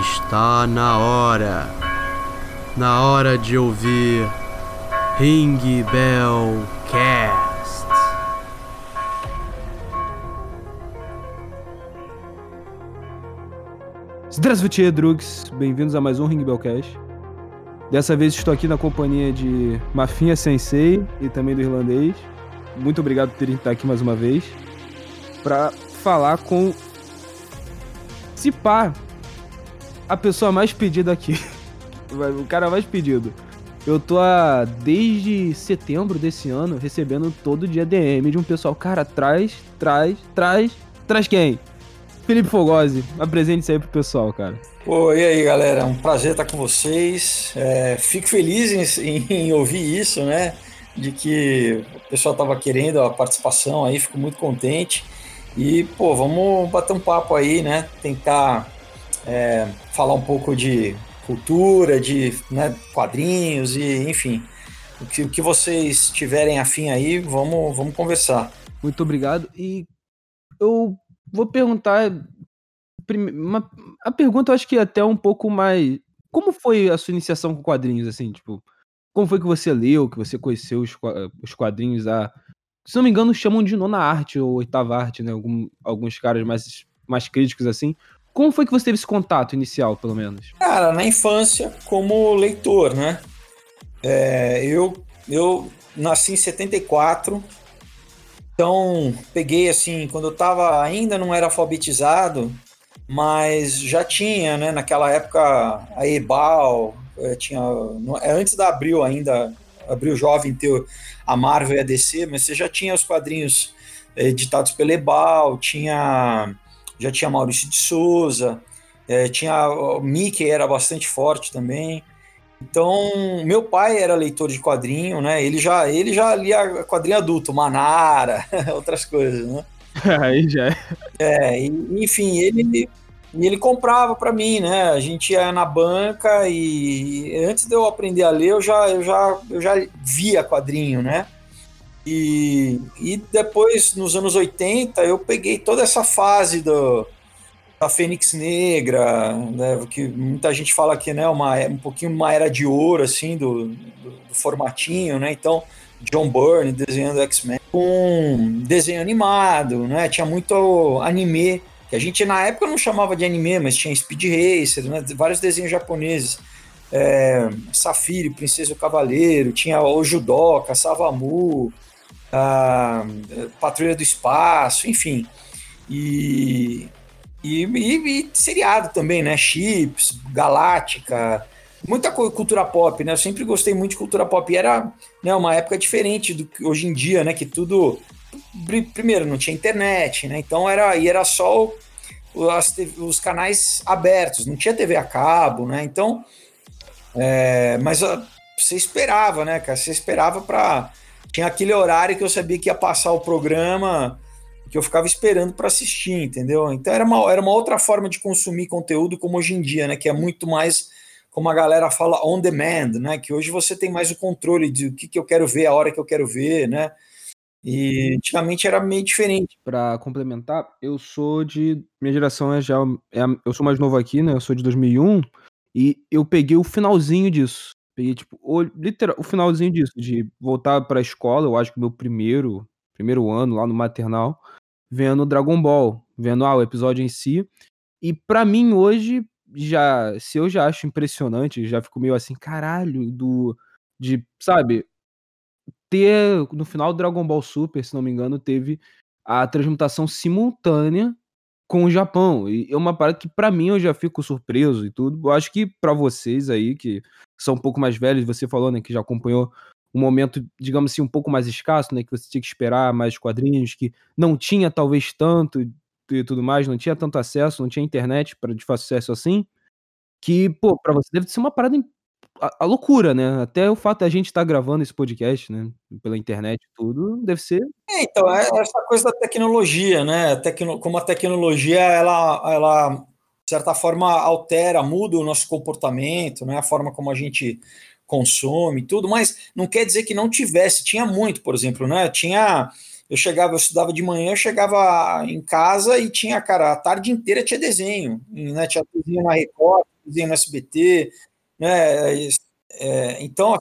Está na hora. Na hora de ouvir Ring Bell Cast. Здравствуйте, drugs! Bem-vindos a mais um Ring Bell Cast. Dessa vez estou aqui na companhia de Mafinha Sensei e também do irlandês. Muito obrigado por terem estado aqui mais uma vez para falar com se pá, a pessoa mais pedida aqui. O cara mais pedido. Eu tô há, desde setembro desse ano recebendo todo dia DM de um pessoal. Cara, traz, traz, traz, traz quem? Felipe Fogosi, apresente-se aí pro pessoal, cara. Pô, e aí, galera? Um prazer estar com vocês. É, fico feliz em, em, ouvir isso, né? De que o pessoal tava querendo a participação aí, fico muito contente. E, pô, vamos bater um papo aí, né? Tentar é, falar um pouco de cultura, de né, quadrinhos e, enfim, o que, o que vocês tiverem afim aí, vamos, vamos conversar. Muito obrigado. E eu vou perguntar. Uma, a pergunta eu acho que é até um pouco mais. Como foi a sua iniciação com quadrinhos, assim? Tipo, como foi que você leu, que você conheceu os, os quadrinhos? A, se não me engano, chamam de nona arte ou oitava arte, né? Algum, alguns caras mais, mais críticos, assim. Como foi que você teve esse contato inicial, pelo menos? Cara, na infância, como leitor, né? É, eu, eu nasci em 74, então peguei assim, quando eu tava, ainda não era alfabetizado, mas já tinha, né, naquela época, a Ebal, é, tinha, é antes da Abril ainda, Abril Jovem ter a Marvel e a DC, mas você já tinha os quadrinhos é, editados pela Ebal, tinha já tinha Maurício de Souza, é, tinha o Mickey era bastante forte também. Então, meu pai era leitor de quadrinho, né? Ele já, ele já lia quadrinho adulto, Manara, outras coisas, né? Aí já é. É, enfim, ele, ele comprava para mim, né? A gente ia na banca e antes de eu aprender a ler, eu já, eu já, eu já via quadrinho, né? E, e depois, nos anos 80, eu peguei toda essa fase do, da Fênix Negra, né, que muita gente fala que né, uma, um pouquinho uma era de ouro, assim, do, do, do formatinho, né? Então, John Byrne desenhando X-Men com desenho animado, né? Tinha muito anime, que a gente na época não chamava de anime, mas tinha Speed Racer, né? vários desenhos japoneses. É, Safiri, Princesa e o Cavaleiro, tinha o Judoka, Savamu, a Patrulha do Espaço, enfim. E, e, e, e, seriado também, né? Chips, Galáctica, muita cultura pop, né? Eu sempre gostei muito de cultura pop. E era né, uma época diferente do que hoje em dia, né? Que tudo. Primeiro, não tinha internet, né? Então era, e era só os, os canais abertos, não tinha TV a cabo, né? Então. É, mas você esperava, né, cara? Você esperava para tinha aquele horário que eu sabia que ia passar o programa, que eu ficava esperando para assistir, entendeu? Então era uma, era uma outra forma de consumir conteúdo como hoje em dia, né? Que é muito mais, como a galera fala, on demand, né? Que hoje você tem mais o controle de o que, que eu quero ver, a hora que eu quero ver, né? E antigamente era meio diferente. Para complementar, eu sou de. Minha geração é já. É, eu sou mais novo aqui, né? Eu sou de 2001. E eu peguei o finalzinho disso. Peguei, tipo, o, literal, o finalzinho disso, de voltar pra escola, eu acho que meu primeiro, primeiro ano lá no maternal, vendo Dragon Ball, vendo ah, o episódio em si. E para mim hoje, já, se eu já acho impressionante, já fico meio assim, caralho, do de, sabe, ter no final do Dragon Ball Super, se não me engano, teve a transmutação simultânea com o Japão. E é uma parada que para mim eu já fico surpreso e tudo. Eu acho que para vocês aí que são um pouco mais velhos, você falou, né, que já acompanhou um momento, digamos assim, um pouco mais escasso, né, que você tinha que esperar mais quadrinhos, que não tinha talvez tanto e tudo mais, não tinha tanto acesso, não tinha internet para de fácil acesso assim, que, pô, para você deve ser uma parada a, a, loucura, né? Até o fato da gente estar tá gravando esse podcast, né? Pela internet tudo, deve ser. É, então, é essa coisa da tecnologia, né? Tecno, como a tecnologia, ela, ela, de certa forma, altera, muda o nosso comportamento, né? A forma como a gente consome tudo, mas não quer dizer que não tivesse, tinha muito, por exemplo, né? Tinha eu chegava, eu estudava de manhã, eu chegava em casa e tinha, cara, a tarde inteira tinha desenho, né? Tinha desenho na Record, desenho no SBT, né? É, então,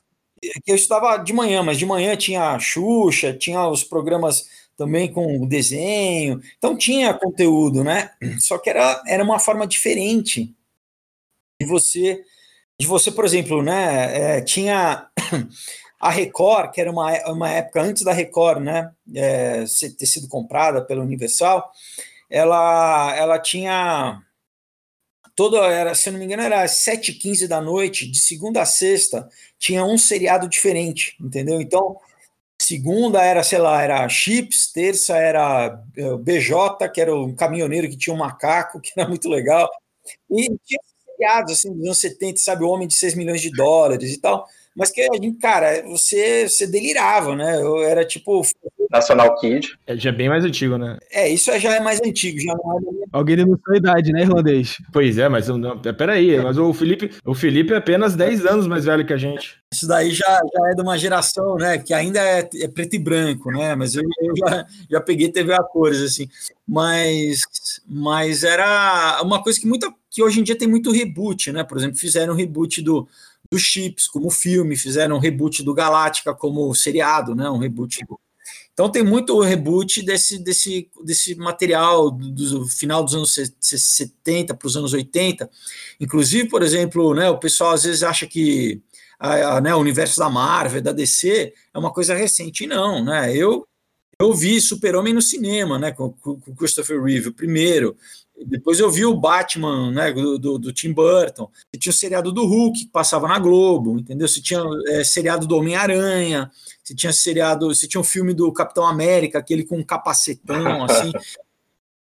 eu estudava de manhã, mas de manhã tinha Xuxa, tinha os programas também com desenho, então tinha conteúdo, né? Só que era, era uma forma diferente de você, de você, por exemplo, né? É, tinha a Record, que era uma, uma época antes da Record, né? É, ter sido comprada pela Universal, ela, ela tinha toda era, se não me engano, era às 7h15 da noite, de segunda a sexta, tinha um seriado diferente, entendeu? Então, segunda era, sei lá, era Chips, terça era eh, BJ, que era um caminhoneiro que tinha um macaco, que era muito legal. E tinha seriados assim dos anos 70, sabe, o homem de 6 milhões de dólares e tal. Mas que a gente, cara, você, você delirava, né? Eu era tipo. National Kid. É, já é bem mais antigo, né? É, isso já é mais antigo, já não é Alguém de sua idade, né, irlandês? Pois é, mas não, peraí, mas o Felipe, o Felipe é apenas 10 anos mais velho que a gente. Isso daí já, já é de uma geração, né? Que ainda é, é preto e branco, né? Mas eu, eu, já, já peguei TV a cores, assim. Mas, mas era uma coisa que muita que hoje em dia tem muito reboot, né? Por exemplo, fizeram um reboot do dos chips como filme, fizeram um reboot do Galáctica como seriado, né? Um reboot. Então tem muito reboot desse, desse, desse material do, do final dos anos 70 para os anos 80. Inclusive, por exemplo, né, o pessoal às vezes acha que a, a, né, o universo da Marvel, da DC, é uma coisa recente. Não, né? Eu eu vi Super-Homem no cinema, né, com, com Christopher Reeve, o primeiro. Depois eu vi o Batman, né, do, do, do Tim Burton. Você tinha o seriado do Hulk, que passava na Globo, entendeu? Você tinha é, seriado do Homem-Aranha, você tinha seriado, você tinha um filme do Capitão América, aquele com um capacetão, assim.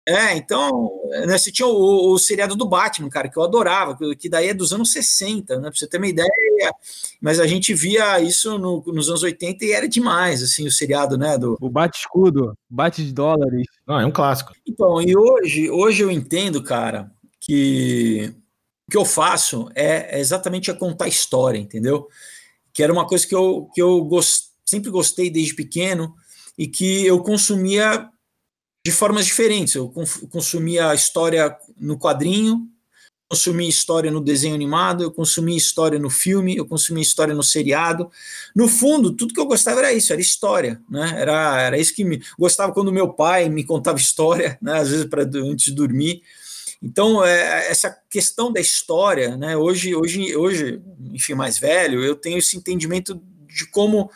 É, então, né, você tinha o, o, seriado do Batman, cara, que eu adorava, que daí é dos anos 60, né, pra você ter uma ideia, mas a gente via isso no, nos anos 80 e era demais, assim, o seriado, né, do... O bate-escudo, bate de dólares. Não, é um clássico. Então, e hoje, hoje eu entendo, cara, que o que eu faço é, é exatamente a contar história, entendeu? Que era uma coisa que eu, que eu gost, sempre gostei desde pequeno e que eu consumia de formas diferentes. Eu consumia história no quadrinho, consumia história no desenho animado, eu consumia história no filme, eu consumia história no seriado. No fundo, tudo que eu gostava era isso, era história, né? Era, era isso que me gostava quando meu pai me contava história, né? Às vezes para antes de dormir. Então, é, essa questão da história, né? Hoje, hoje, hoje, enfim, mais velho, eu tenho esse entendimento de como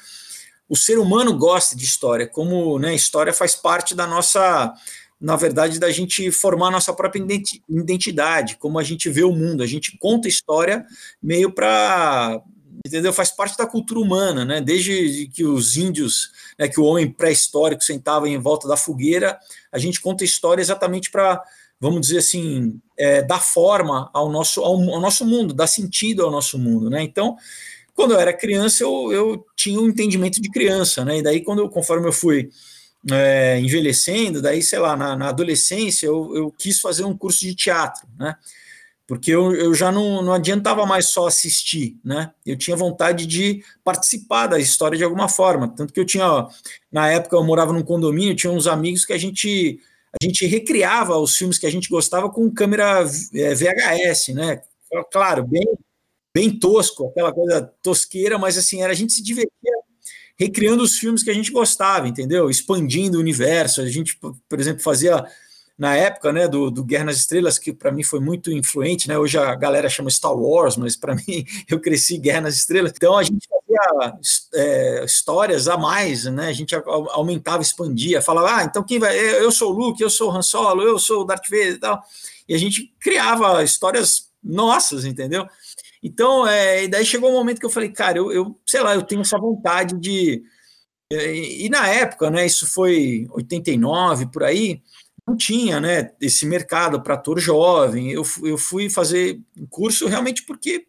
o ser humano gosta de história, como né, história faz parte da nossa, na verdade, da gente formar nossa própria identidade, como a gente vê o mundo. A gente conta história meio para entendeu? Faz parte da cultura humana, né? Desde que os índios, né, que o homem pré-histórico sentava em volta da fogueira, a gente conta história exatamente para, vamos dizer assim, é, dar forma ao nosso, ao, ao, nosso mundo, dar sentido ao nosso mundo, né? Então, quando eu era criança, eu, eu tinha um entendimento de criança, né? E daí, quando conforme eu fui é, envelhecendo, daí, sei lá, na, na adolescência, eu, eu, quis fazer um curso de teatro, né? Porque eu, eu já não, não adiantava mais só assistir, né? Eu tinha vontade de participar da história de alguma forma. Tanto que eu tinha, na época, eu morava num condomínio, tinha uns amigos que a gente a gente recriava os filmes que a gente gostava com câmera é, VHS, né? Claro, bem bem tosco, aquela coisa tosqueira, mas assim, era a gente se divertia recriando os filmes que a gente gostava, entendeu? Expandindo o universo. A gente, por exemplo, fazia na época, né, do, do Guerra nas Estrelas, que para mim foi muito influente, né? Hoje a galera chama Star Wars, mas para mim eu cresci Guerra nas Estrelas. Então a gente fazia é, histórias a mais, né? A gente aumentava, expandia, falava, ah, então quem vai? Eu sou o Luke, eu sou o Han Solo, eu sou o Darth Vader e tal. E a gente criava histórias nossas, entendeu? Então, é, daí chegou um momento que eu falei, cara, eu, eu sei lá, eu tenho essa vontade de. E, e na época, né, isso foi 89 por aí, não tinha né, esse mercado para ator jovem. Eu, eu fui fazer um curso realmente porque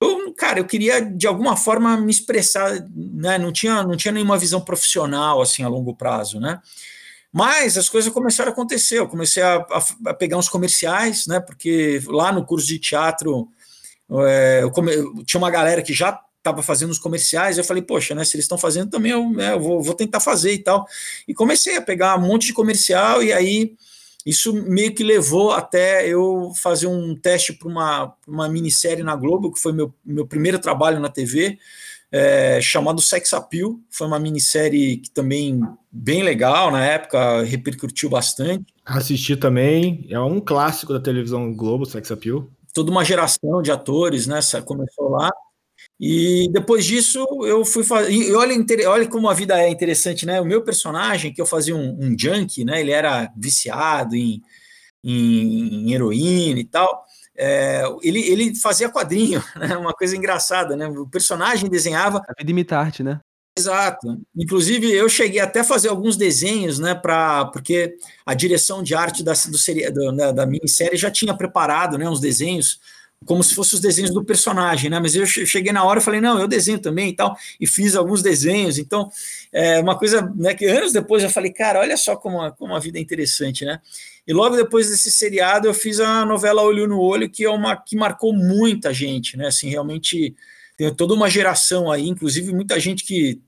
eu, cara, eu queria de alguma forma me expressar, né? Não tinha, não tinha nenhuma visão profissional assim a longo prazo, né? Mas as coisas começaram a acontecer. Eu comecei a, a, a pegar uns comerciais, né? Porque lá no curso de teatro é, eu come... tinha uma galera que já estava fazendo os comerciais, eu falei, poxa, né, se eles estão fazendo também, eu, né, eu vou, vou, tentar fazer e tal. E comecei a pegar um monte de comercial, e aí isso meio que levou até eu fazer um teste para uma, uma minissérie na Globo, que foi meu, meu primeiro trabalho na TV, é, chamado Sex Appeal. Foi uma minissérie que também bem legal na época, repercutiu bastante. Assisti também, é um clássico da televisão Globo, Sex Appeal. Toda uma geração de atores, né? Começou lá. E depois disso eu fui fazer. E olha, olha como a vida é interessante, né? O meu personagem, que eu fazia um, um junkie, né? Ele era viciado em, em, em heroína e tal é, ele, ele fazia quadrinho, né? uma coisa engraçada, né? O personagem desenhava. A vida imita arte, né? Exato. Inclusive, eu cheguei até a fazer alguns desenhos, né? Pra, porque a direção de arte da, do, da, da minissérie já tinha preparado né, uns desenhos como se fossem os desenhos do personagem, né? Mas eu cheguei na hora e falei, não, eu desenho também e tal, e fiz alguns desenhos. Então, é uma coisa né, que anos depois eu falei, cara, olha só como a, como a vida é interessante, né? E logo depois desse seriado eu fiz a novela Olho no Olho, que é uma que marcou muita gente, né? Assim, realmente tem toda uma geração aí, inclusive muita gente que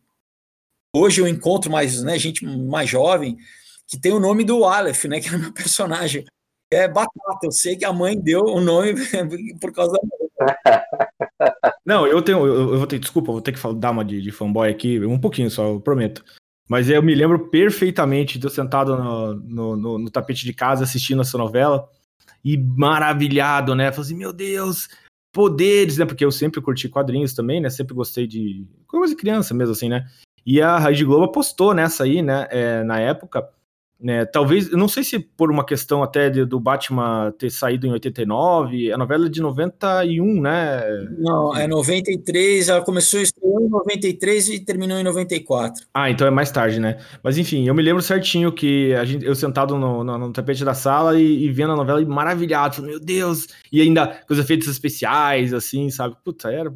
hoje eu encontro mais, né, gente mais jovem, que tem o nome do Aleph, né, que é meu personagem é batata. Eu sei que a mãe deu o nome por causa da. Não, eu tenho. Eu, eu vou ter. Desculpa, vou ter que dar uma de, de, fanboy aqui, um pouquinho só, eu prometo. Mas eu me lembro perfeitamente de eu sentado no, no, no, no tapete de casa assistindo essa novela e maravilhado, né? Falei assim, meu Deus, poderes, né? Porque eu sempre curti quadrinhos também, né? Sempre gostei de coisa de criança mesmo, assim, né? E a Rede Globo apostou nessa aí, né? É, na época. Né, talvez, eu não sei se por uma questão até de, do Batman ter saído em 89, a novela é de 91, né? Não, é 93, ela começou em 93 e terminou em 94. Ah, então é mais tarde, né? Mas enfim, eu me lembro certinho que a gente, eu sentado no, no, no tapete da sala e, e, vendo a novela e maravilhado, meu Deus! E ainda com os efeitos especiais, assim, sabe? Puta, era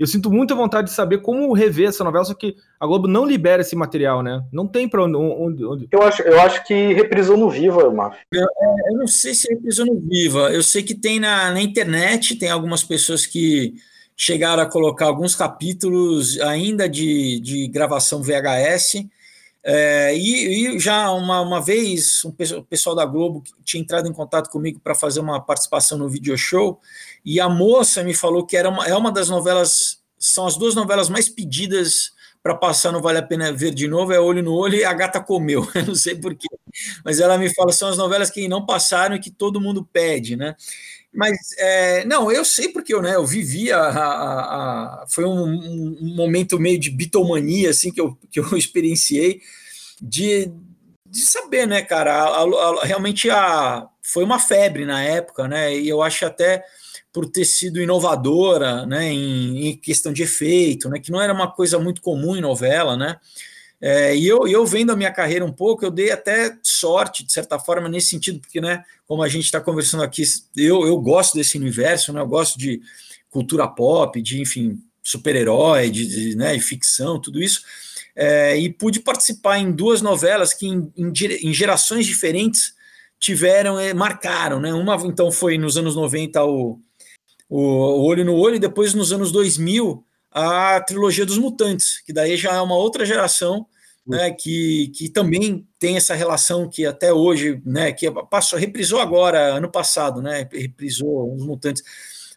eu sinto muita vontade de saber como rever essa novela, só que a Globo não libera esse material, né? Não tem pra onde. onde... Eu, acho, eu acho que reprisou no Viva, Márcio. Eu, é, eu não sei se reprisou no Viva. Eu sei que tem na, na internet, tem algumas pessoas que chegaram a colocar alguns capítulos ainda de, de gravação VHS. É, e, e, já uma, uma vez um, o pessoal da Globo tinha entrado em contato comigo para fazer uma participação no video show e a moça me falou que era uma, é uma das novelas, são as duas novelas mais pedidas para passar no Vale a Pena Ver de novo, é Olho no Olho e A Gata Comeu, eu não sei porquê, mas ela me fala, são as novelas que não passaram e que todo mundo pede, né? Mas, é, não, eu sei porque eu, né, eu vivi a, a, a foi um, um, momento meio de bitomania, assim, que eu, que eu experienciei, de, de saber, né, cara, a, realmente a, foi uma febre na época, né, e eu acho até por ter sido inovadora, né, em, em questão de efeito, né, que não era uma coisa muito comum em novela, né, é, e eu, eu vendo a minha carreira um pouco, eu dei até sorte, de certa forma, nesse sentido, porque, né, como a gente está conversando aqui, eu, eu gosto desse universo, né, eu gosto de cultura pop, de, enfim, super-herói, de, de, né, de ficção, tudo isso, é, e pude participar em duas novelas que, em, em, em gerações diferentes, tiveram, é, marcaram, né, uma, então, foi nos anos 90 o, o, Olho no Olho, e depois, nos anos 2000, a trilogia dos mutantes, que daí já é uma outra geração, né, que, que também tem essa relação que até hoje, né, que passou, reprisou agora, ano passado, né, reprisou os mutantes,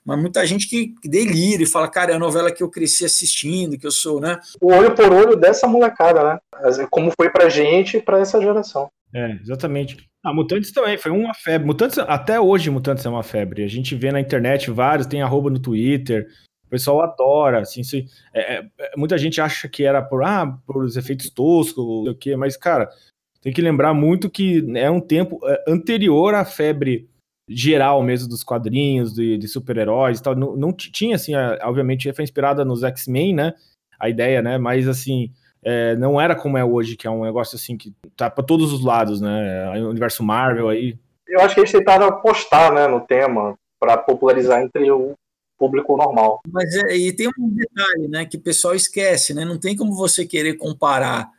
mas muita gente que delira e fala, cara, é a novela que eu cresci assistindo, que eu sou, né? O olho por olho dessa molecada, né? Como foi pra gente e pra essa geração. É, exatamente. Ah, Mutantes também, foi uma febre. Mutantes, até hoje Mutantes é uma febre. A gente vê na internet vários, tem arroba no Twitter, pessoal adora, assim, se, é, é, é, muita gente acha que era por, ah, por os efeitos toscos, o que, mas, cara, tem que lembrar muito que é um tempo é, anterior à febre geral mesmo dos quadrinhos, de, de super-heróis e tal, não, não tinha, assim, a, obviamente foi inspirada nos X-Men, né, a ideia, né, mas, assim, é, não era como é hoje, que é um negócio, assim, que tá para todos os lados, né, o universo Marvel aí. Eu acho que eles tentaram apostar, né, no tema, para popularizar entre o público normal. Mas é, e tem um detalhe, né, que o pessoal esquece, né? Não tem como você querer comparar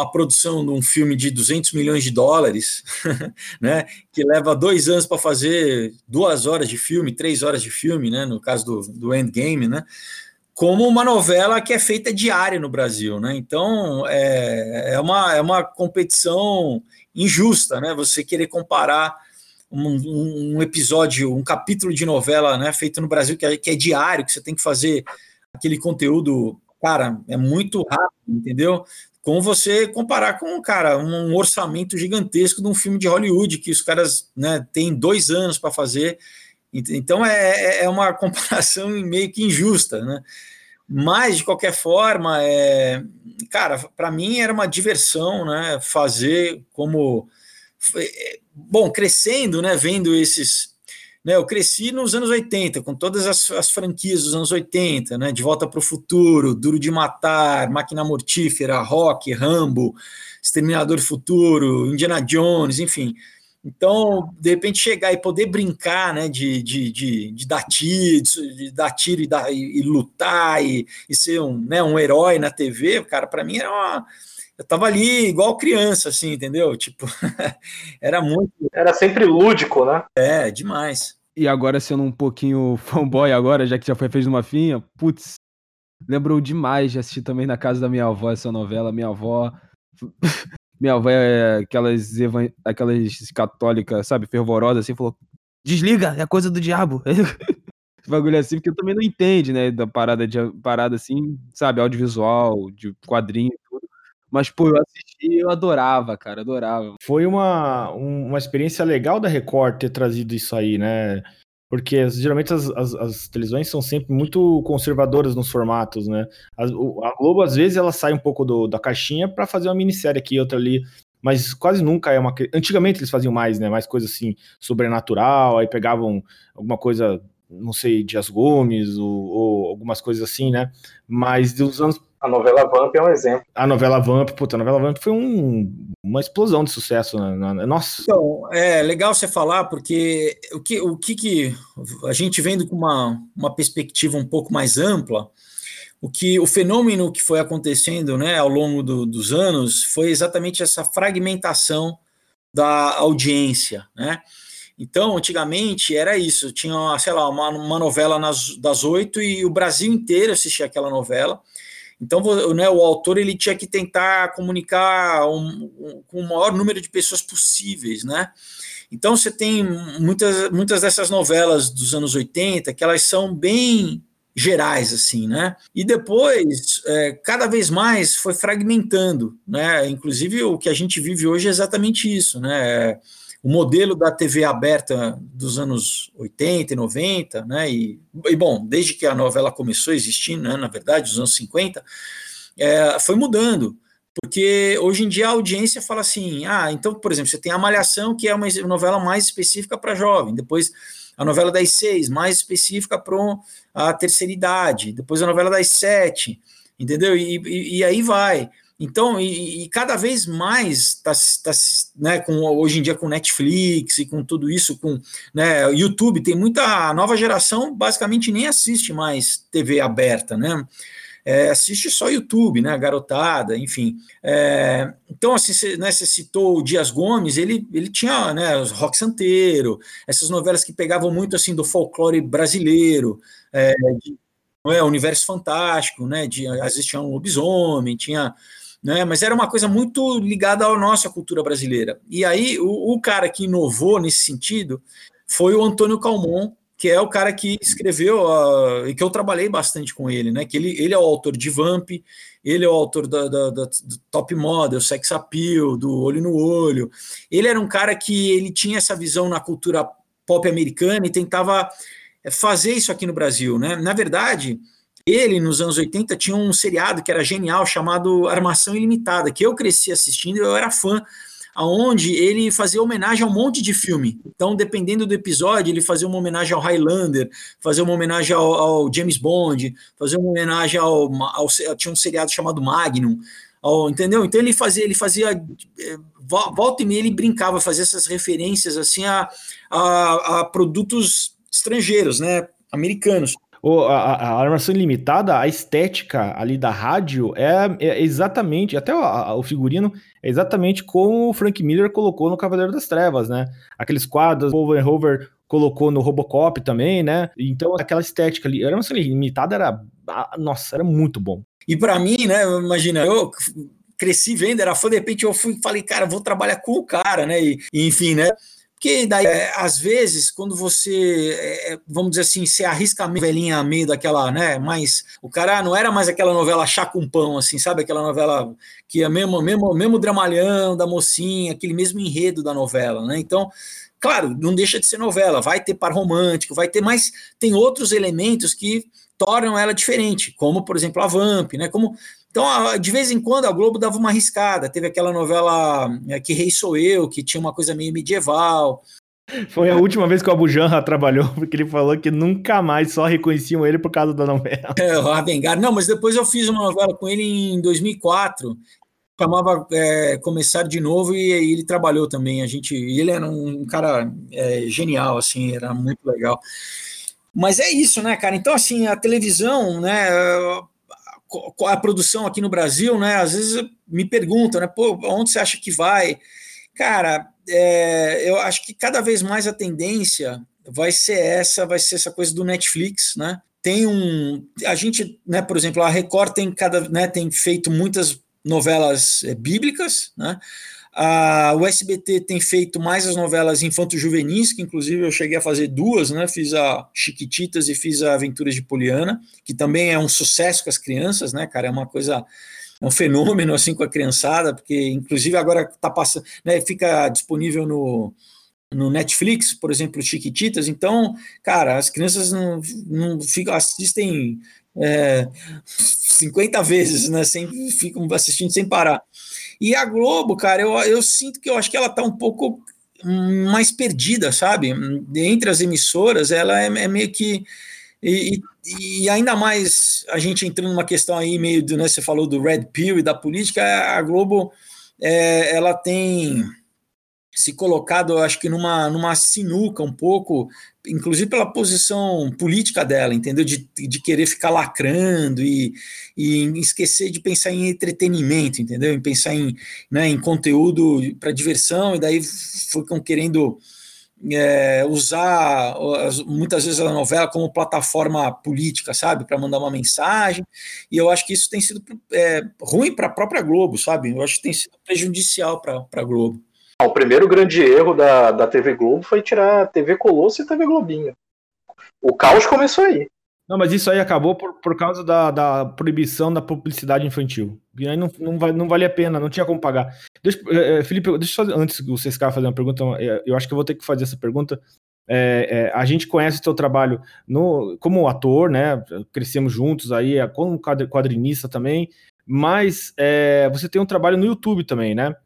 a produção de um filme de 200 milhões de dólares, né, que leva dois anos para fazer duas horas de filme, três horas de filme, né, no caso do, do Endgame, né, como uma novela que é feita diária no Brasil, né? Então é, é, uma, é uma competição injusta, né? Você querer comparar um, um, episódio, um capítulo de novela, né, feito no Brasil que é, que é diário, que você tem que fazer aquele conteúdo, cara, é muito rápido, entendeu? Com você comparar com, cara, um orçamento gigantesco de um filme de Hollywood que os caras, né, têm dois anos para fazer. Então é, é, é uma comparação meio que injusta, né? Mas, de qualquer forma, é, cara, para mim era uma diversão, né? Fazer como. É, bom, crescendo, né? Vendo esses. Né, eu cresci nos anos 80, com todas as, as franquias dos anos 80, né? De Volta para o Futuro, Duro de Matar, Máquina Mortífera, Rock, Rambo, Exterminador Futuro, Indiana Jones, enfim. Então, de repente, chegar e poder brincar, né, de, de, de, de dar tiro, de dar tiro e, dar, e, e lutar e, e, ser um, né, um herói na TV, cara, para mim era uma. Eu tava ali igual criança, assim, entendeu? Tipo, era muito. Era sempre lúdico, né? É, demais. E agora, sendo um pouquinho fanboy, agora, já que já foi fez uma finha, putz, lembrou demais de assistir também na casa da minha avó essa novela. Minha avó minha avó é aquelas, evan... aquelas católicas, sabe, fervorosas, assim, falou: desliga, é coisa do diabo. bagulho assim, porque também não entende, né, da parada, de, parada assim, sabe, audiovisual, de quadrinho. Mas, pô, eu assisti e eu adorava, cara, adorava. Foi uma, uma experiência legal da Record ter trazido isso aí, né? Porque geralmente as, as, as, televisões são sempre muito conservadoras nos formatos, né? A, a Globo, às vezes, ela sai um pouco do, da caixinha para fazer uma minissérie aqui, outra ali, mas quase nunca é uma. Antigamente eles faziam mais, né? Mais coisa assim, sobrenatural, aí pegavam alguma coisa, não sei, Dias Gomes, ou, ou algumas coisas assim, né? Mas dos anos a novela Vamp é um exemplo. A novela Vamp, puta, a novela Vamp foi um, uma explosão de sucesso. Né? Nossa. Então, é legal você falar, porque o que, o que, que a gente vendo com uma, uma perspectiva um pouco mais ampla, o que o fenômeno que foi acontecendo né, ao longo do, dos anos foi exatamente essa fragmentação da audiência, né? Então, antigamente era isso, tinha, sei lá, uma, uma novela nas, das oito e o Brasil inteiro assistia aquela novela. Então, né, o autor ele tinha que tentar comunicar um, um, com o maior número de pessoas possíveis, né? Então, você tem muitas, muitas dessas novelas dos anos 80 que elas são bem gerais, assim, né? E depois, é, cada vez mais foi fragmentando, né? Inclusive, o que a gente vive hoje é exatamente isso, né? O modelo da TV aberta dos anos 80 e 90, né, e, e bom, desde que a novela começou a existir, né, na verdade, dos anos 50, é, foi mudando, porque hoje em dia a audiência fala assim, ah, então, por exemplo, você tem a Malhação, que é uma novela mais específica para jovem, depois a novela das seis, mais específica para a terceira idade, depois a novela das sete, entendeu? E, e, e aí vai. Então, e, e, cada vez mais está tá, né, com, hoje em dia com Netflix e com tudo isso, com né, YouTube, tem muita nova geração, basicamente nem assiste mais TV aberta, né? É, assiste só YouTube, né? Garotada, enfim. É, então, assim, você, né, citou o Dias Gomes, ele, ele tinha né, os rock santeiro, essas novelas que pegavam muito assim do folclore brasileiro, é, de, é, universo fantástico, né? De, às vezes tinha um lobisomem, tinha né? Mas era uma coisa muito ligada à nossa cultura brasileira. E aí o, o cara que inovou nesse sentido foi o Antônio Calmon, que é o cara que escreveu uh, e que eu trabalhei bastante com ele, né? Que ele, ele é o autor de Vamp, ele é o autor da, da, da, do Top Model, Sex Appeal, do Olho no Olho. Ele era um cara que ele tinha essa visão na cultura pop americana e tentava eh, fazer isso aqui no Brasil, né? Na verdade, ele, nos anos 80, tinha um seriado que era genial, chamado Armação Ilimitada, que eu cresci assistindo e eu era fã, aonde ele fazia homenagem a um monte de filme. Então, dependendo do episódio, ele fazia uma homenagem ao Highlander, fazia uma homenagem ao, ao James Bond, fazia uma homenagem ao, ao, Tinha um seriado chamado Magnum. Entendeu? Então ele fazia, ele fazia eh, volta e meia ele brincava, fazia essas referências assim a, a, a produtos estrangeiros, né, americanos. O, a, a armação ilimitada, a estética ali da rádio é, é exatamente, até o, o, figurino é exatamente como o Frank Miller colocou no Cavaleiro das Trevas, né? Aqueles quadros over and over colocou no Robocop também, né? Então aquela estética ali, era uma série limitada, era. Nossa, era muito bom. E para mim, né, imagina, eu cresci vendo, era fã, de repente eu fui falei, cara, vou trabalhar com o cara, né? E, enfim, né? Porque daí, é, às vezes, quando você, é, vamos dizer assim, se arrisca a velhinha meio daquela, né? Mas o cara não era mais aquela novela chá com pão, assim, sabe? Aquela novela que é mesmo, mesmo, mesmo dramalhão da mocinha, aquele mesmo enredo da novela, né? Então, claro, não deixa de ser novela, vai ter par romântico, vai ter, mas tem outros elementos que tornam ela diferente, como, por exemplo, a Vamp, né? Como então, de vez em quando, a Globo dava uma arriscada. Teve aquela novela é, Que Rei Sou Eu, que tinha uma coisa meio medieval. Foi a última vez que o Abu Janra trabalhou, porque ele falou que nunca mais só reconheciam ele por causa da novela. É, o. Não, mas depois eu fiz uma novela com ele em 2004, chamava é, Começar de Novo, e, e, ele trabalhou também. A gente, ele era um cara é, genial, assim, era muito legal. Mas é isso, né, cara? Então, assim, a televisão, né, a produção aqui no Brasil, né? Às vezes me perguntam, né? Pô, onde você acha que vai? Cara, é, eu acho que cada vez mais a tendência vai ser essa, vai ser essa coisa do Netflix, né? Tem um, a gente, né? Por exemplo, a Record tem cada, né? Tem feito muitas novelas é, bíblicas, né? A, o SBT tem feito mais as novelas infanto-juvenis, que inclusive eu cheguei a fazer duas, né? Fiz a Chiquititas e fiz a Aventuras de Poliana, que também é um sucesso com as crianças, né, cara? É uma coisa, é um fenômeno assim com a criançada, porque inclusive agora tá passando, né? Fica disponível no, no Netflix, por exemplo, Chiquititas. Então, cara, as crianças não, não ficam, assistem é, 50 vezes, né? Sem, ficam assistindo sem parar. E a Globo, cara, eu, eu sinto que eu acho que ela tá um pouco mais perdida, sabe? Entre as emissoras, ela é, é meio que. E, e, ainda mais a gente entrando numa questão aí meio do, né, você falou do Red Pill e da política, a Globo é, ela tem se colocado, acho que numa, numa sinuca um pouco, inclusive pela posição política dela, entendeu? De, de querer ficar lacrando e, e esquecer de pensar em entretenimento, entendeu? Em pensar em, né, em conteúdo para diversão, e daí ficam querendo é, usar muitas vezes a novela como plataforma política, sabe? Para mandar uma mensagem, e eu acho que isso tem sido é, ruim para a própria Globo, sabe? Eu acho que tem sido prejudicial para a Globo. O primeiro grande erro da, da TV Globo foi tirar TV Colosso e TV Globinho. O caos começou aí. Não, mas isso aí acabou por, por causa da, da proibição da publicidade infantil. E aí não, não, não valia a pena, não tinha como pagar. Deixa, é, Felipe, deixa eu fazer, antes do CSK fazer uma pergunta, eu acho que eu vou ter que fazer essa pergunta. É, é, a gente conhece o seu trabalho no, como ator, né? Crescemos juntos aí, como quadrinista também, mas é, você tem um trabalho no YouTube também, né?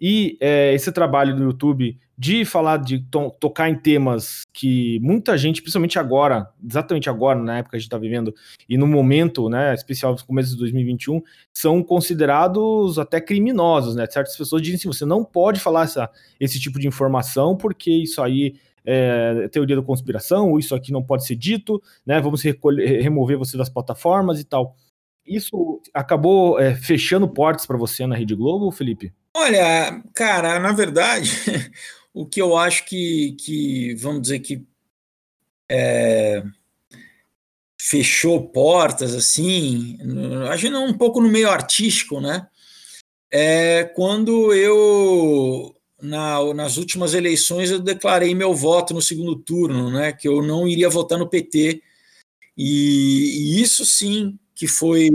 E é, esse trabalho no YouTube de falar, de to tocar em temas que muita gente, principalmente agora, exatamente agora, na época que a gente está vivendo, e no momento, né, especial no começo de 2021, são considerados até criminosos, né? Certas pessoas dizem assim, você não pode falar essa, esse tipo de informação, porque isso aí é teoria da conspiração, isso aqui não pode ser dito, né? Vamos recolher, remover você das plataformas e tal. Isso acabou é, fechando portas para você na Rede Globo, Felipe? Olha, cara, na verdade, o que eu acho que, que vamos dizer que é, fechou portas, assim, acho um pouco no meio artístico, né? É quando eu, na, nas últimas eleições, eu declarei meu voto no segundo turno, né? Que eu não iria votar no PT. E, e isso sim que foi,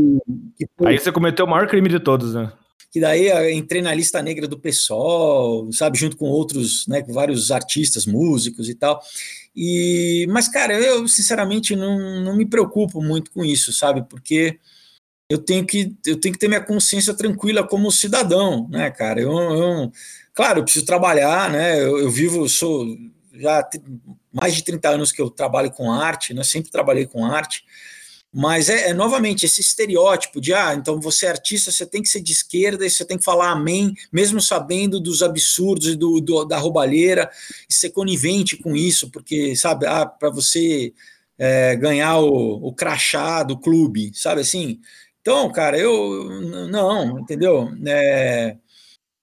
que foi. Aí você cometeu o maior crime de todos, né? Que daí entrei na lista negra do pessoal, sabe, junto com outros, né, com vários artistas, músicos e tal. E, mas, cara, eu sinceramente não, não me preocupo muito com isso, sabe, porque eu tenho que eu tenho que ter minha consciência tranquila como cidadão, né, cara? Eu, eu claro, eu preciso trabalhar, né? Eu, eu vivo, sou já mais de 30 anos que eu trabalho com arte, né? Sempre trabalhei com arte. Mas é, é, novamente esse estereótipo de ah, então você é artista, você tem que ser de esquerda e você tem que falar amém, mesmo sabendo dos absurdos e do, do, da roubalheira, e ser conivente com isso, porque, sabe, ah, para você é, ganhar o, o crachá do clube, sabe assim? Então, cara, eu não, entendeu? É,